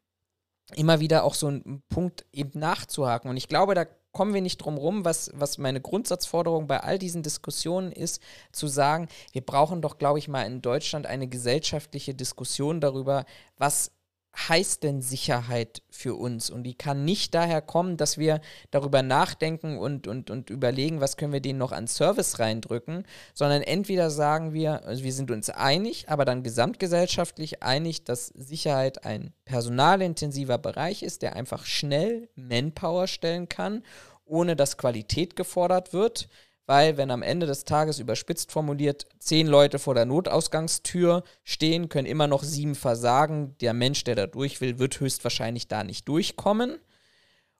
immer wieder auch so ein Punkt eben nachzuhaken. Und ich glaube, da kommen wir nicht drum rum, was, was meine Grundsatzforderung bei all diesen Diskussionen ist, zu sagen, wir brauchen doch, glaube ich, mal in Deutschland eine gesellschaftliche Diskussion darüber, was heißt denn Sicherheit für uns? Und die kann nicht daher kommen, dass wir darüber nachdenken und, und, und überlegen, was können wir denen noch an Service reindrücken, sondern entweder sagen wir, also wir sind uns einig, aber dann gesamtgesellschaftlich einig, dass Sicherheit ein personalintensiver Bereich ist, der einfach schnell Manpower stellen kann, ohne dass Qualität gefordert wird weil wenn am Ende des Tages überspitzt formuliert zehn Leute vor der Notausgangstür stehen, können immer noch sieben versagen. Der Mensch, der da durch will, wird höchstwahrscheinlich da nicht durchkommen.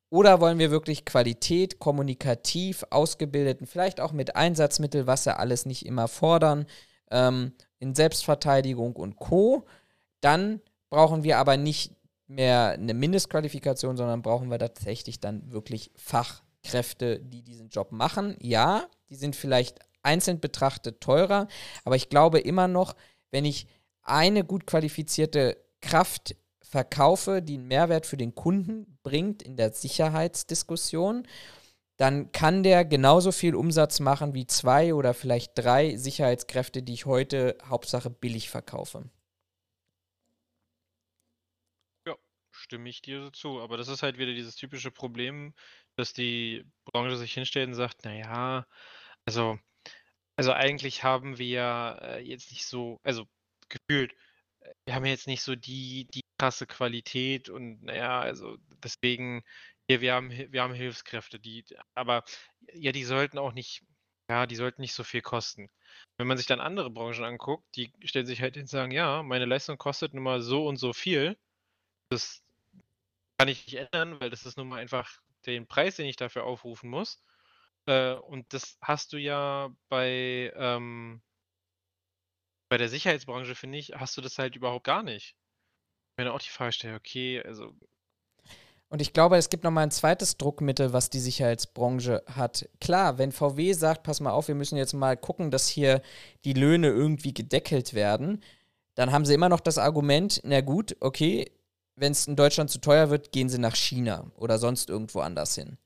Oder wollen wir wirklich Qualität, kommunikativ, ausgebildeten, vielleicht auch mit Einsatzmittel, was ja alles nicht immer fordern, ähm, in Selbstverteidigung und Co. Dann brauchen wir aber nicht mehr eine Mindestqualifikation, sondern brauchen wir tatsächlich dann wirklich Fachkräfte, die diesen Job machen. Ja, die sind vielleicht einzeln betrachtet teurer, aber ich glaube immer noch, wenn ich eine gut qualifizierte Kraft verkaufe, die einen Mehrwert für den Kunden bringt in der Sicherheitsdiskussion, dann kann der genauso viel Umsatz machen wie zwei oder vielleicht drei Sicherheitskräfte, die ich heute Hauptsache billig verkaufe. Ja, stimme ich dir so zu. Aber das ist halt wieder dieses typische Problem, dass die Branche sich hinstellt und sagt, naja, also also eigentlich haben wir äh, jetzt nicht so also gefühlt, äh, wir haben jetzt nicht so die die krasse Qualität und naja, also deswegen hier, wir haben wir haben Hilfskräfte, die aber ja, die sollten auch nicht ja, die sollten nicht so viel kosten. Wenn man sich dann andere Branchen anguckt, die stellen sich halt hin und sagen: „Ja, meine Leistung kostet nun mal so und so viel. Das kann ich nicht ändern, weil das ist nun mal einfach den Preis, den ich dafür aufrufen muss.“ äh, und das hast du ja bei, ähm bei der Sicherheitsbranche, finde ich, hast du das halt überhaupt gar nicht. Wenn du auch die Frage stellst, okay, also und ich glaube, es gibt noch mal ein zweites Druckmittel, was die Sicherheitsbranche hat. Klar, wenn VW sagt, pass mal auf, wir müssen jetzt mal gucken, dass hier die Löhne irgendwie gedeckelt werden, dann haben sie immer noch das Argument, na gut, okay, wenn es in Deutschland zu teuer wird, gehen sie nach China oder sonst irgendwo anders hin.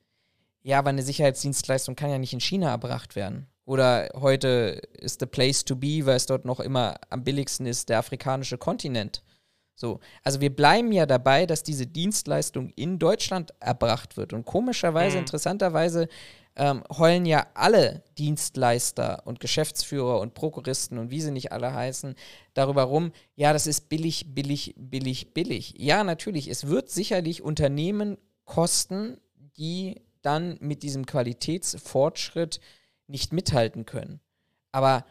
Ja, aber eine Sicherheitsdienstleistung kann ja nicht in China erbracht werden. Oder heute ist the place to be, weil es dort noch immer am billigsten ist, der afrikanische Kontinent. So, also wir bleiben ja dabei, dass diese Dienstleistung in Deutschland erbracht wird. Und komischerweise, mhm. interessanterweise, ähm, heulen ja alle Dienstleister und Geschäftsführer und Prokuristen und wie sie nicht alle heißen, darüber rum, ja, das ist billig, billig, billig, billig. Ja, natürlich, es wird sicherlich Unternehmen kosten, die dann mit diesem Qualitätsfortschritt nicht mithalten können. Aber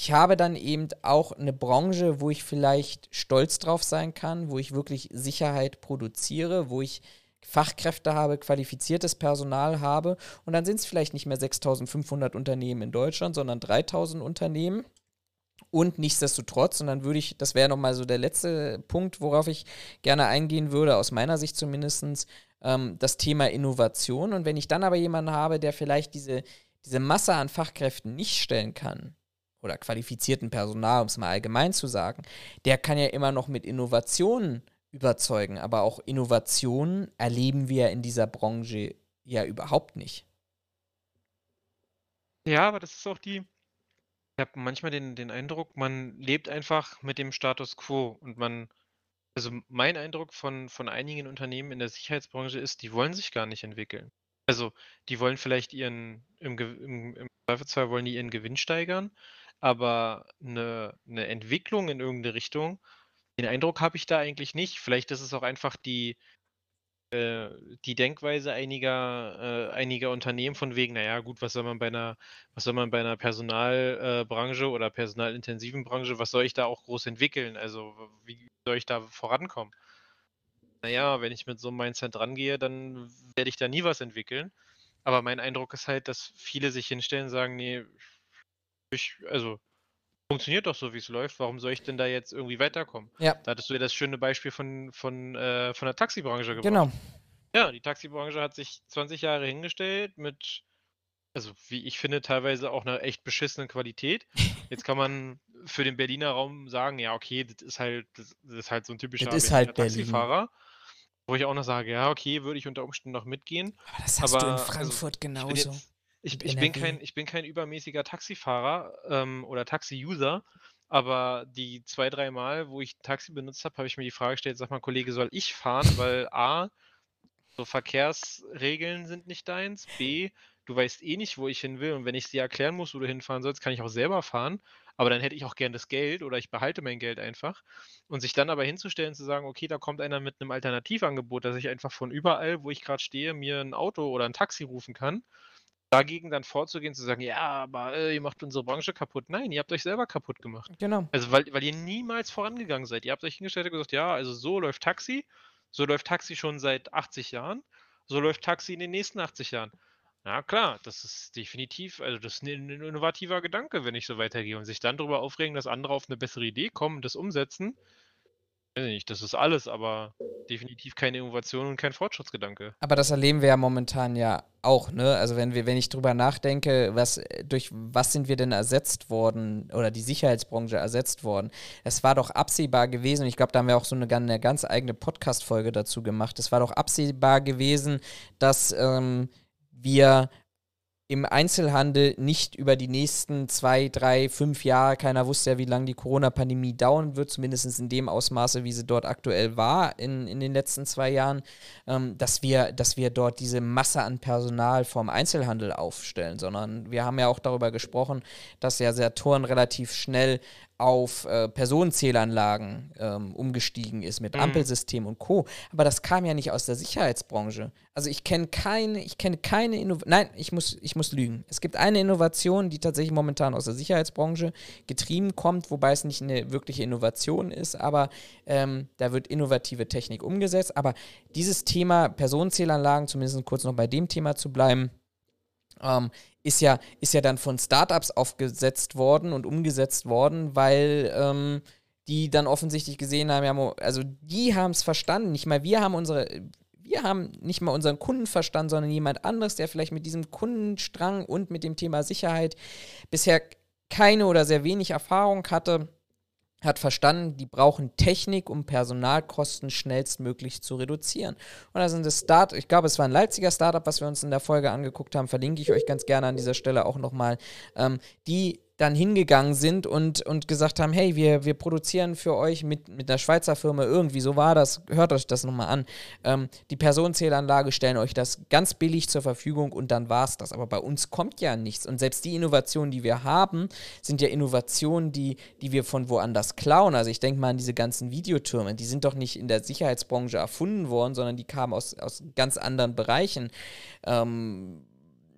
ich habe dann eben auch eine Branche, wo ich vielleicht stolz drauf sein kann, wo ich wirklich Sicherheit produziere, wo ich Fachkräfte habe, qualifiziertes Personal habe. Und dann sind es vielleicht nicht mehr 6500 Unternehmen in Deutschland, sondern 3000 Unternehmen. Und nichtsdestotrotz, und dann würde ich, das wäre nochmal so der letzte Punkt, worauf ich gerne eingehen würde, aus meiner Sicht zumindest, ähm, das Thema Innovation. Und wenn ich dann aber jemanden habe, der vielleicht diese, diese Masse an Fachkräften nicht stellen kann, oder qualifizierten Personal, um es mal allgemein zu sagen, der kann ja immer noch mit Innovationen überzeugen. Aber auch Innovationen erleben wir in dieser Branche ja überhaupt nicht. Ja, aber das ist auch die. Ich habe manchmal den, den Eindruck, man lebt einfach mit dem Status quo und man also mein Eindruck von von einigen Unternehmen in der Sicherheitsbranche ist, die wollen sich gar nicht entwickeln. Also, die wollen vielleicht ihren im im im Zweifelsfall wollen die ihren Gewinn steigern, aber eine 'ne Entwicklung in irgendeine Richtung, den Eindruck habe ich da eigentlich nicht. Vielleicht ist es auch einfach die äh, die Denkweise einiger, äh, einiger Unternehmen von wegen, naja, gut, was soll man bei einer, was soll man bei einer Personalbranche äh, oder personalintensiven Branche, was soll ich da auch groß entwickeln? Also, wie soll ich da vorankommen? Naja, wenn ich mit so einem Mindset rangehe, dann werde ich da nie was entwickeln. Aber mein Eindruck ist halt, dass viele sich hinstellen und sagen, nee, ich, also funktioniert doch so, wie es läuft. Warum soll ich denn da jetzt irgendwie weiterkommen? Ja. Da hattest du ja das schöne Beispiel von, von, äh, von der Taxibranche gebracht. Genau. Ja, die Taxibranche hat sich 20 Jahre hingestellt mit, also wie ich finde, teilweise auch einer echt beschissenen Qualität. Jetzt kann man für den Berliner Raum sagen, ja, okay, das ist halt, das, ist halt so ein typischer halt. Taxifahrer. Wo ich auch noch sage, ja, okay, würde ich unter Umständen noch mitgehen. Aber das hast du Aber, in also, Frankfurt Ich bin, genauso. jetzt, ich, ich, bin kein, ich bin kein übermäßiger Taxifahrer ähm, oder Taxi-User, aber die zwei, drei Mal, wo ich ein Taxi benutzt habe, habe ich mir die Frage gestellt, sag mal, Kollege, soll ich fahren? Weil A, so Verkehrsregeln sind nicht deins, B, du weißt eh nicht, wo ich hin will. Und wenn ich dir erklären muss, wo du hinfahren sollst, kann ich auch selber fahren, aber dann hätte ich auch gern das Geld oder ich behalte mein Geld einfach. Und sich dann aber hinzustellen, zu sagen, okay, da kommt einer mit einem Alternativangebot, dass ich einfach von überall, wo ich gerade stehe, mir ein Auto oder ein Taxi rufen kann, dagegen dann vorzugehen, zu sagen, ja, aber äh, ihr macht unsere Branche kaputt. Nein, ihr habt euch selber kaputt gemacht. Genau. Also weil, weil ihr niemals vorangegangen seid. Ihr habt euch hingestellt und gesagt, ja, also so läuft Taxi, so läuft Taxi schon seit 80 Jahren, so läuft Taxi in den nächsten 80 Jahren. Ja, klar, das ist definitiv, also das ist ein innovativer Gedanke, wenn ich so weitergehe und sich dann darüber aufregen, dass andere auf eine bessere Idee kommen und das umsetzen. Weiß ich nicht, das ist alles, aber definitiv keine Innovation und kein Fortschrittsgedanke. Aber das erleben wir ja momentan ja auch, ne? Also wenn wir, wenn ich drüber nachdenke, was durch was sind wir denn ersetzt worden oder die Sicherheitsbranche ersetzt worden? Es war doch absehbar gewesen, und ich glaube, da haben wir auch so eine, eine ganz eigene Podcast-Folge dazu gemacht. Es war doch absehbar gewesen, dass ähm, wir im Einzelhandel nicht über die nächsten zwei, drei, fünf Jahre, keiner wusste ja, wie lange die Corona-Pandemie dauern wird, zumindest in dem Ausmaße, wie sie dort aktuell war in, in den letzten zwei Jahren, ähm, dass, wir, dass wir dort diese Masse an Personal vom Einzelhandel aufstellen, sondern wir haben ja auch darüber gesprochen, dass ja Saturn relativ schnell auf äh, Personenzählanlagen ähm, umgestiegen ist mit Mhm. Ampelsystem und Co. Aber das kam ja nicht aus der Sicherheitsbranche. Also ich kenne keine, ich kenne keine Innovation. Nein, ich muss, ich muss lügen. Es gibt eine Innovation, die tatsächlich momentan aus der Sicherheitsbranche getrieben kommt, wobei es nicht eine wirkliche Innovation ist, aber ähm, da wird innovative Technik umgesetzt. Aber dieses Thema Personenzählanlagen, zumindest kurz noch bei dem Thema zu bleiben, ähm, ist, ja, ist ja dann von Startups aufgesetzt worden und umgesetzt worden, weil ähm, die dann offensichtlich gesehen haben, ja, also die haben es verstanden, nicht mal wir haben unsere, wir haben nicht mal unseren Kunden verstanden, sondern jemand anderes, der vielleicht mit diesem Kundenstrang und mit dem Thema Sicherheit bisher keine oder sehr wenig Erfahrung hatte, hat verstanden, die brauchen Technik, um Personalkosten schnellstmöglich zu reduzieren. Und da sind das Start, ich glaube, es war ein Leipziger Startup, was wir uns in der Folge angeguckt haben, verlinke ich euch ganz gerne an dieser Stelle auch nochmal, ähm, die dann hingegangen sind und, und gesagt haben, hey, wir, wir produzieren für euch mit, mit einer Schweizer Firma irgendwie, so war das, hört euch das nochmal an, ähm, die Personenzählanlage, stellen euch das ganz billig zur Verfügung und dann war es das. Aber bei uns kommt ja nichts. Und selbst die Innovationen, die wir haben, sind ja Innovationen, die, die wir von woanders klauen. Also ich denke mal an diese ganzen Videotürme, die sind doch nicht in der Sicherheitsbranche erfunden worden, sondern die kamen aus, aus ganz anderen Bereichen. Ähm,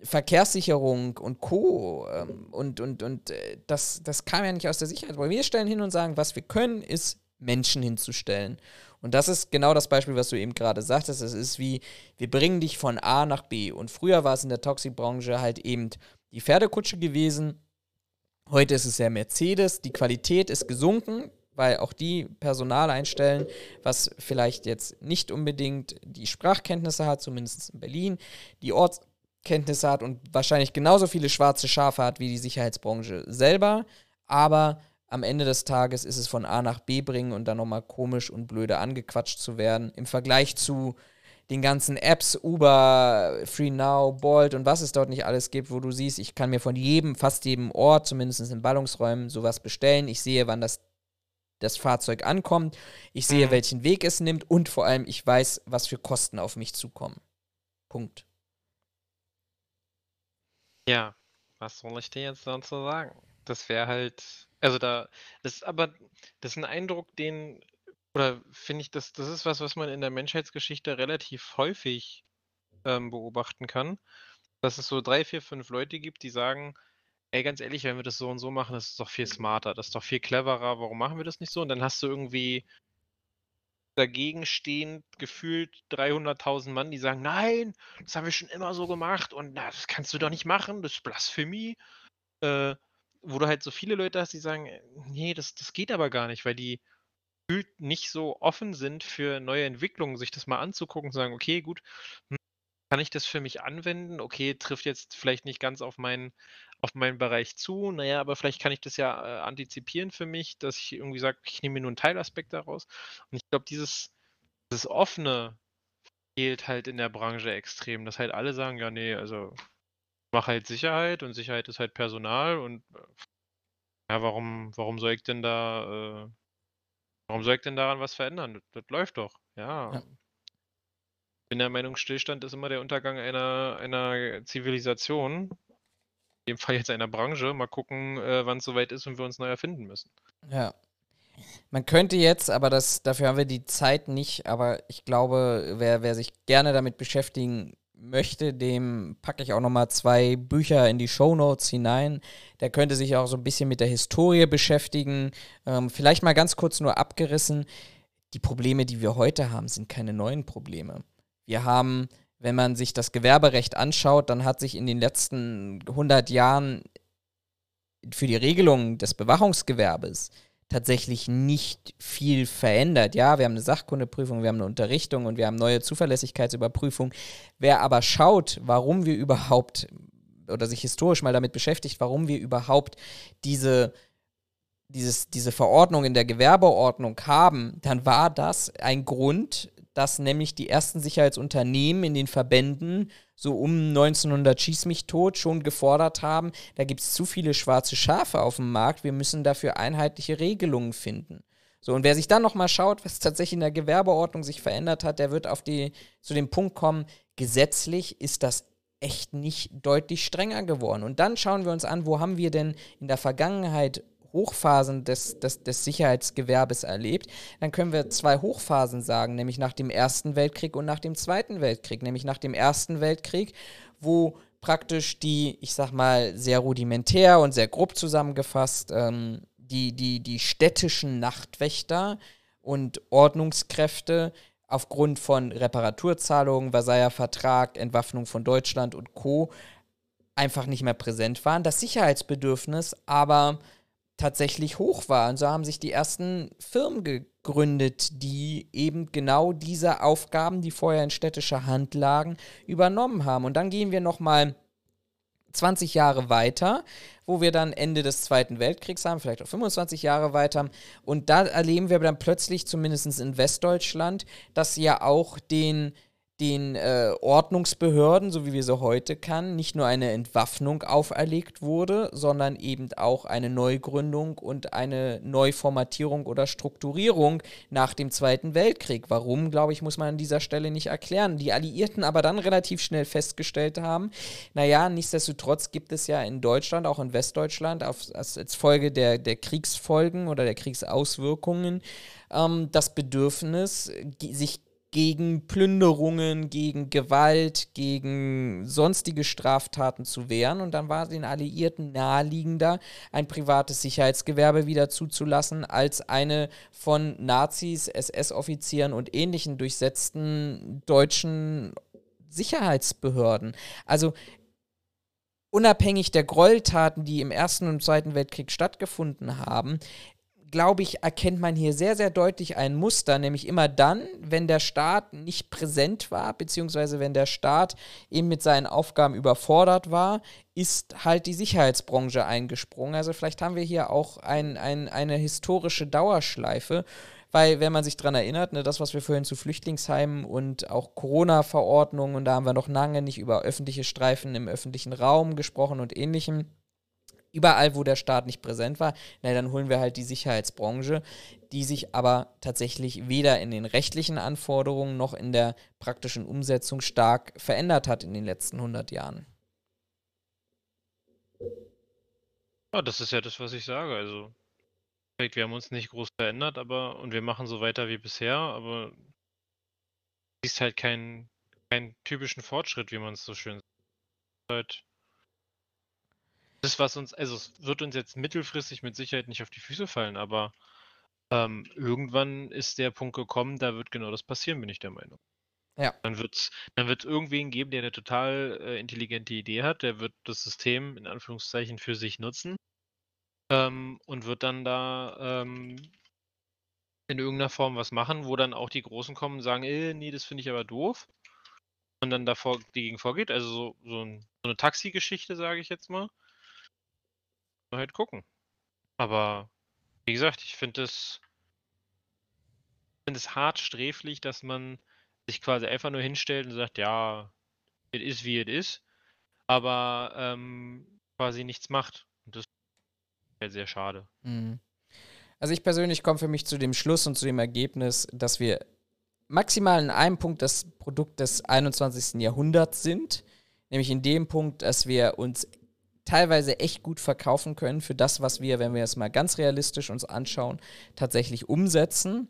Verkehrssicherung und Co. Ähm, und und, und äh, das, das kam ja nicht aus der Sicherheitsbranche. Wir stellen hin und sagen, was wir können, ist Menschen hinzustellen. Und das ist genau das Beispiel, was du eben gerade sagtest. Es ist wie, wir bringen dich von A nach B. Und früher war es in der Toxikbranche halt eben die Pferdekutsche gewesen. Heute ist es ja Mercedes. Die Qualität ist gesunken, weil auch die Personal einstellen, was vielleicht jetzt nicht unbedingt die Sprachkenntnisse hat, zumindest in Berlin, die Ortskenntnisse hat und wahrscheinlich genauso viele schwarze Schafe hat wie die Sicherheitsbranche selber. Aber am Ende des Tages ist es von A nach B bringen und dann nochmal komisch und blöde angequatscht zu werden. Im Vergleich zu den ganzen Apps, Uber, FreeNow, Bolt und was es dort nicht alles gibt, wo du siehst, ich kann mir von jedem, fast jedem Ort, zumindest in Ballungsräumen, sowas bestellen. Ich sehe, wann das, das Fahrzeug ankommt. Ich sehe, Mhm. welchen Weg es nimmt und vor allem, ich weiß, was für Kosten auf mich zukommen. Punkt. Ja, was soll ich dir jetzt dazu sagen? Das wäre halt, also da, das ist aber, das ist ein Eindruck, den oder finde ich, das, das ist was, was man in der Menschheitsgeschichte relativ häufig ähm, beobachten kann, dass es so drei, vier, fünf Leute gibt, die sagen, ey, ganz ehrlich, wenn wir das so und so machen, das ist doch viel smarter, das ist doch viel cleverer, warum machen wir das nicht so? Und dann hast du irgendwie dagegen stehend gefühlt 300.000 Mann, die sagen, nein, das haben wir schon immer so gemacht und na, das kannst du doch nicht machen, das ist Blasphemie. Äh, wo du halt so viele Leute hast, die sagen, äh, nee, das, das geht aber gar nicht, weil die nicht so offen sind für neue Entwicklungen, sich das mal anzugucken, zu sagen, okay, gut, hm, kann ich das für mich anwenden? Okay, trifft jetzt vielleicht nicht ganz auf meinen, auf meinen Bereich zu, naja, aber vielleicht kann ich das ja äh, antizipieren für mich, dass ich irgendwie sage, ich nehme mir nur einen Teilaspekt daraus. Und ich glaube, dieses, dieses Offene fehlt halt in der Branche extrem, dass halt alle sagen, ja, nee, also mach halt Sicherheit und Sicherheit ist halt Personal und äh, ja, warum, warum soll ich denn da, äh, warum soll ich denn daran was verändern? Das, das läuft doch, ja. Ja. Bin der Meinung, Stillstand ist immer der Untergang einer, einer Zivilisation. In dem Fall jetzt einer Branche. Mal gucken, äh, wann es soweit ist und wir uns neu erfinden müssen. Ja. Man könnte jetzt, aber das, dafür haben wir die Zeit nicht, aber ich glaube, wer, wer sich gerne damit beschäftigen möchte, dem packe ich auch nochmal zwei Bücher in die Show Notes hinein. Der könnte sich auch so ein bisschen mit der Historie beschäftigen. Ähm, vielleicht mal ganz kurz nur abgerissen. Die Probleme, die wir heute haben, sind keine neuen Probleme. Wir haben, wenn man sich das Gewerberecht anschaut, dann hat sich in den letzten 100 Jahren für die Regelung des Bewachungsgewerbes tatsächlich nicht viel verändert. Ja, wir haben eine Sachkundeprüfung, wir haben eine Unterrichtung und wir haben neue Zuverlässigkeitsüberprüfung. Wer aber schaut, warum wir überhaupt oder sich historisch mal damit beschäftigt, warum wir überhaupt diese dieses, diese Verordnung in der Gewerbeordnung haben, dann war das ein Grund, dass nämlich die ersten Sicherheitsunternehmen in den Verbänden so um 1900 schieß mich tot schon gefordert haben, da gibt es zu viele schwarze Schafe auf dem Markt, wir müssen dafür einheitliche Regelungen finden. So, und wer sich dann nochmal schaut, was tatsächlich in der Gewerbeordnung sich verändert hat, der wird auf die, zu dem Punkt kommen, gesetzlich ist das echt nicht deutlich strenger geworden. Und dann schauen wir uns an, wo haben wir denn in der Vergangenheit Hochphasen des, des, des Sicherheitsgewerbes erlebt, dann können wir zwei Hochphasen sagen, nämlich nach dem Ersten Weltkrieg und nach dem Zweiten Weltkrieg. Nämlich nach dem Ersten Weltkrieg, wo praktisch die, ich sag mal, sehr rudimentär und sehr grob zusammengefasst, ähm, die, die, die städtischen Nachtwächter und Ordnungskräfte aufgrund von Reparaturzahlungen, Versailler Vertrag, Entwaffnung von Deutschland und Co. einfach nicht mehr präsent waren. Das Sicherheitsbedürfnis aber tatsächlich hoch war. Und so haben sich die ersten Firmen gegründet, die eben genau diese Aufgaben, die vorher in städtischer Hand lagen, übernommen haben. Und dann gehen wir nochmal 20 Jahre weiter, wo wir dann Ende des Zweiten Weltkriegs haben, vielleicht auch 25 Jahre weiter. Und da erleben wir dann plötzlich, zumindest in Westdeutschland, dass ja auch den den äh, Ordnungsbehörden, so wie wir sie heute kann, nicht nur eine Entwaffnung auferlegt wurde, sondern eben auch eine Neugründung und eine Neuformatierung oder Strukturierung nach dem Zweiten Weltkrieg. Warum, glaube ich, muss man an dieser Stelle nicht erklären. Die Alliierten aber dann relativ schnell festgestellt haben, naja, nichtsdestotrotz gibt es ja in Deutschland, auch in Westdeutschland, auf, als, als Folge der, der Kriegsfolgen oder der Kriegsauswirkungen, ähm, das Bedürfnis, sich gegen Plünderungen, gegen Gewalt, gegen sonstige Straftaten zu wehren. Und dann war den Alliierten naheliegender, ein privates Sicherheitsgewerbe wieder zuzulassen, als eine von Nazis, SS-Offizieren und ähnlichen durchsetzten deutschen Sicherheitsbehörden. Also unabhängig der Gräueltaten, die im Ersten und Zweiten Weltkrieg stattgefunden haben, glaube ich, erkennt man hier sehr, sehr deutlich ein Muster, nämlich immer dann, wenn der Staat nicht präsent war, beziehungsweise wenn der Staat eben mit seinen Aufgaben überfordert war, ist halt die Sicherheitsbranche eingesprungen. Also vielleicht haben wir hier auch ein, ein, eine historische Dauerschleife, weil wenn man sich daran erinnert, ne, das, was wir vorhin zu Flüchtlingsheimen und auch Corona-Verordnungen, und da haben wir noch lange nicht über öffentliche Streifen im öffentlichen Raum gesprochen und ähnlichem, überall, wo der Staat nicht präsent war, na, dann holen wir halt die Sicherheitsbranche, die sich aber tatsächlich weder in den rechtlichen Anforderungen noch in der praktischen Umsetzung stark verändert hat in den letzten 100 Jahren. Ja, das ist ja das, was ich sage. Also, wir haben uns nicht groß verändert, aber und wir machen so weiter wie bisher, aber siehst halt keinen keinen typischen Fortschritt, wie man es so schön sagt. Das, was uns, also es wird uns jetzt mittelfristig mit Sicherheit nicht auf die Füße fallen, aber ähm, irgendwann ist der Punkt gekommen, da wird genau das passieren, bin ich der Meinung. Ja. Dann wird es dann wird's irgendwen geben, der eine total äh, intelligente Idee hat, der wird das System in Anführungszeichen für sich nutzen ähm, und wird dann da ähm, in irgendeiner Form was machen, wo dann auch die Großen kommen und sagen, äh, nee, das finde ich aber doof. Und dann davor dagegen vorgeht. Also so, so, ein, so eine Taxi-Geschichte, sage ich jetzt mal. Halt gucken. Aber wie gesagt, ich finde es finde hart sträflich, dass man sich quasi einfach nur hinstellt und sagt, ja, es ist wie es ist, aber ähm, quasi nichts macht. Und das ist halt sehr schade. Mhm. Also ich persönlich komme für mich zu dem Schluss und zu dem Ergebnis, dass wir maximal in einem Punkt das Produkt des 21. Jahrhunderts sind, nämlich in dem Punkt, dass wir uns teilweise echt gut verkaufen können für das, was wir, wenn wir es mal ganz realistisch uns anschauen, tatsächlich umsetzen.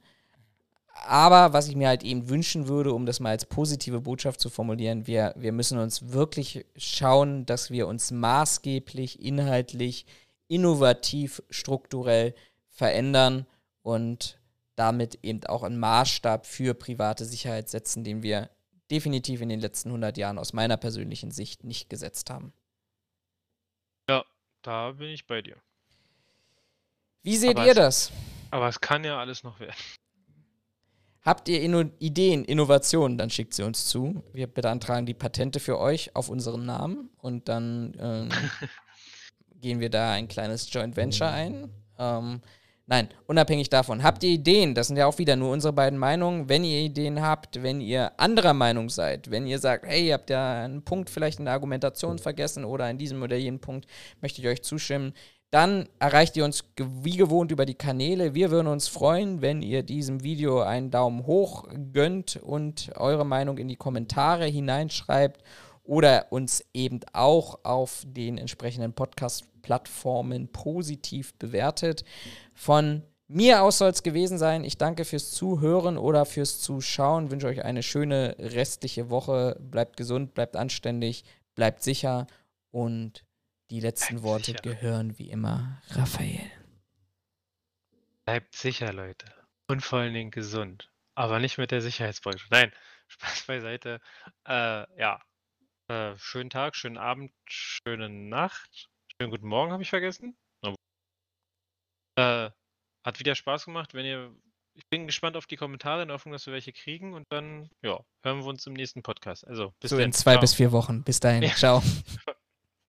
Aber was ich mir halt eben wünschen würde, um das mal als positive Botschaft zu formulieren, wir, wir müssen uns wirklich schauen, dass wir uns maßgeblich, inhaltlich, innovativ, strukturell verändern und damit eben auch einen Maßstab für private Sicherheit setzen, den wir definitiv in den letzten 100 Jahren aus meiner persönlichen Sicht nicht gesetzt haben. Da bin ich bei dir. Wie seht Aber ihr es- das? Aber es kann ja alles noch werden. Habt ihr Inno Ideen, Innovationen, dann schickt sie uns zu. Wir beantragen die Patente für euch auf unseren Namen und dann ähm, gehen wir da ein kleines Joint Venture ein. Ähm, nein, unabhängig davon. Habt ihr Ideen? Das sind ja auch wieder nur unsere beiden Meinungen. Wenn ihr Ideen habt, wenn ihr anderer Meinung seid, wenn ihr sagt, hey, ihr habt ja einen Punkt vielleicht in der Argumentation vergessen oder in diesem oder jenem Punkt möchte ich euch zustimmen, dann erreicht ihr uns wie gewohnt über die Kanäle. Wir würden uns freuen, wenn ihr diesem Video einen Daumen hoch gönnt und eure Meinung in die Kommentare hineinschreibt oder uns eben auch auf den entsprechenden Podcast-Plattformen positiv bewertet. Von mir aus soll es gewesen sein. Ich danke fürs Zuhören oder fürs Zuschauen. Wünsche euch eine schöne restliche Woche. Bleibt gesund, bleibt anständig, bleibt sicher und die letzten Bleibt Worte sicher. gehören wie immer Raphael. Bleibt sicher, Leute. Und vor allen Dingen gesund. Aber nicht mit der Sicherheitsbranche. Nein, Spaß beiseite. Äh, ja. Äh, schönen Tag, schönen Abend, schöne Nacht. Schönen guten Morgen, habe ich vergessen. Äh, hat wieder Spaß gemacht. Wenn ihr. Ich bin gespannt auf die Kommentare, in der Hoffnung, dass wir welche kriegen. Und dann, ja, hören wir uns im nächsten Podcast. Also, bis so dann. in zwei Ciao. bis vier Wochen. Bis dahin. Ja. Ciao.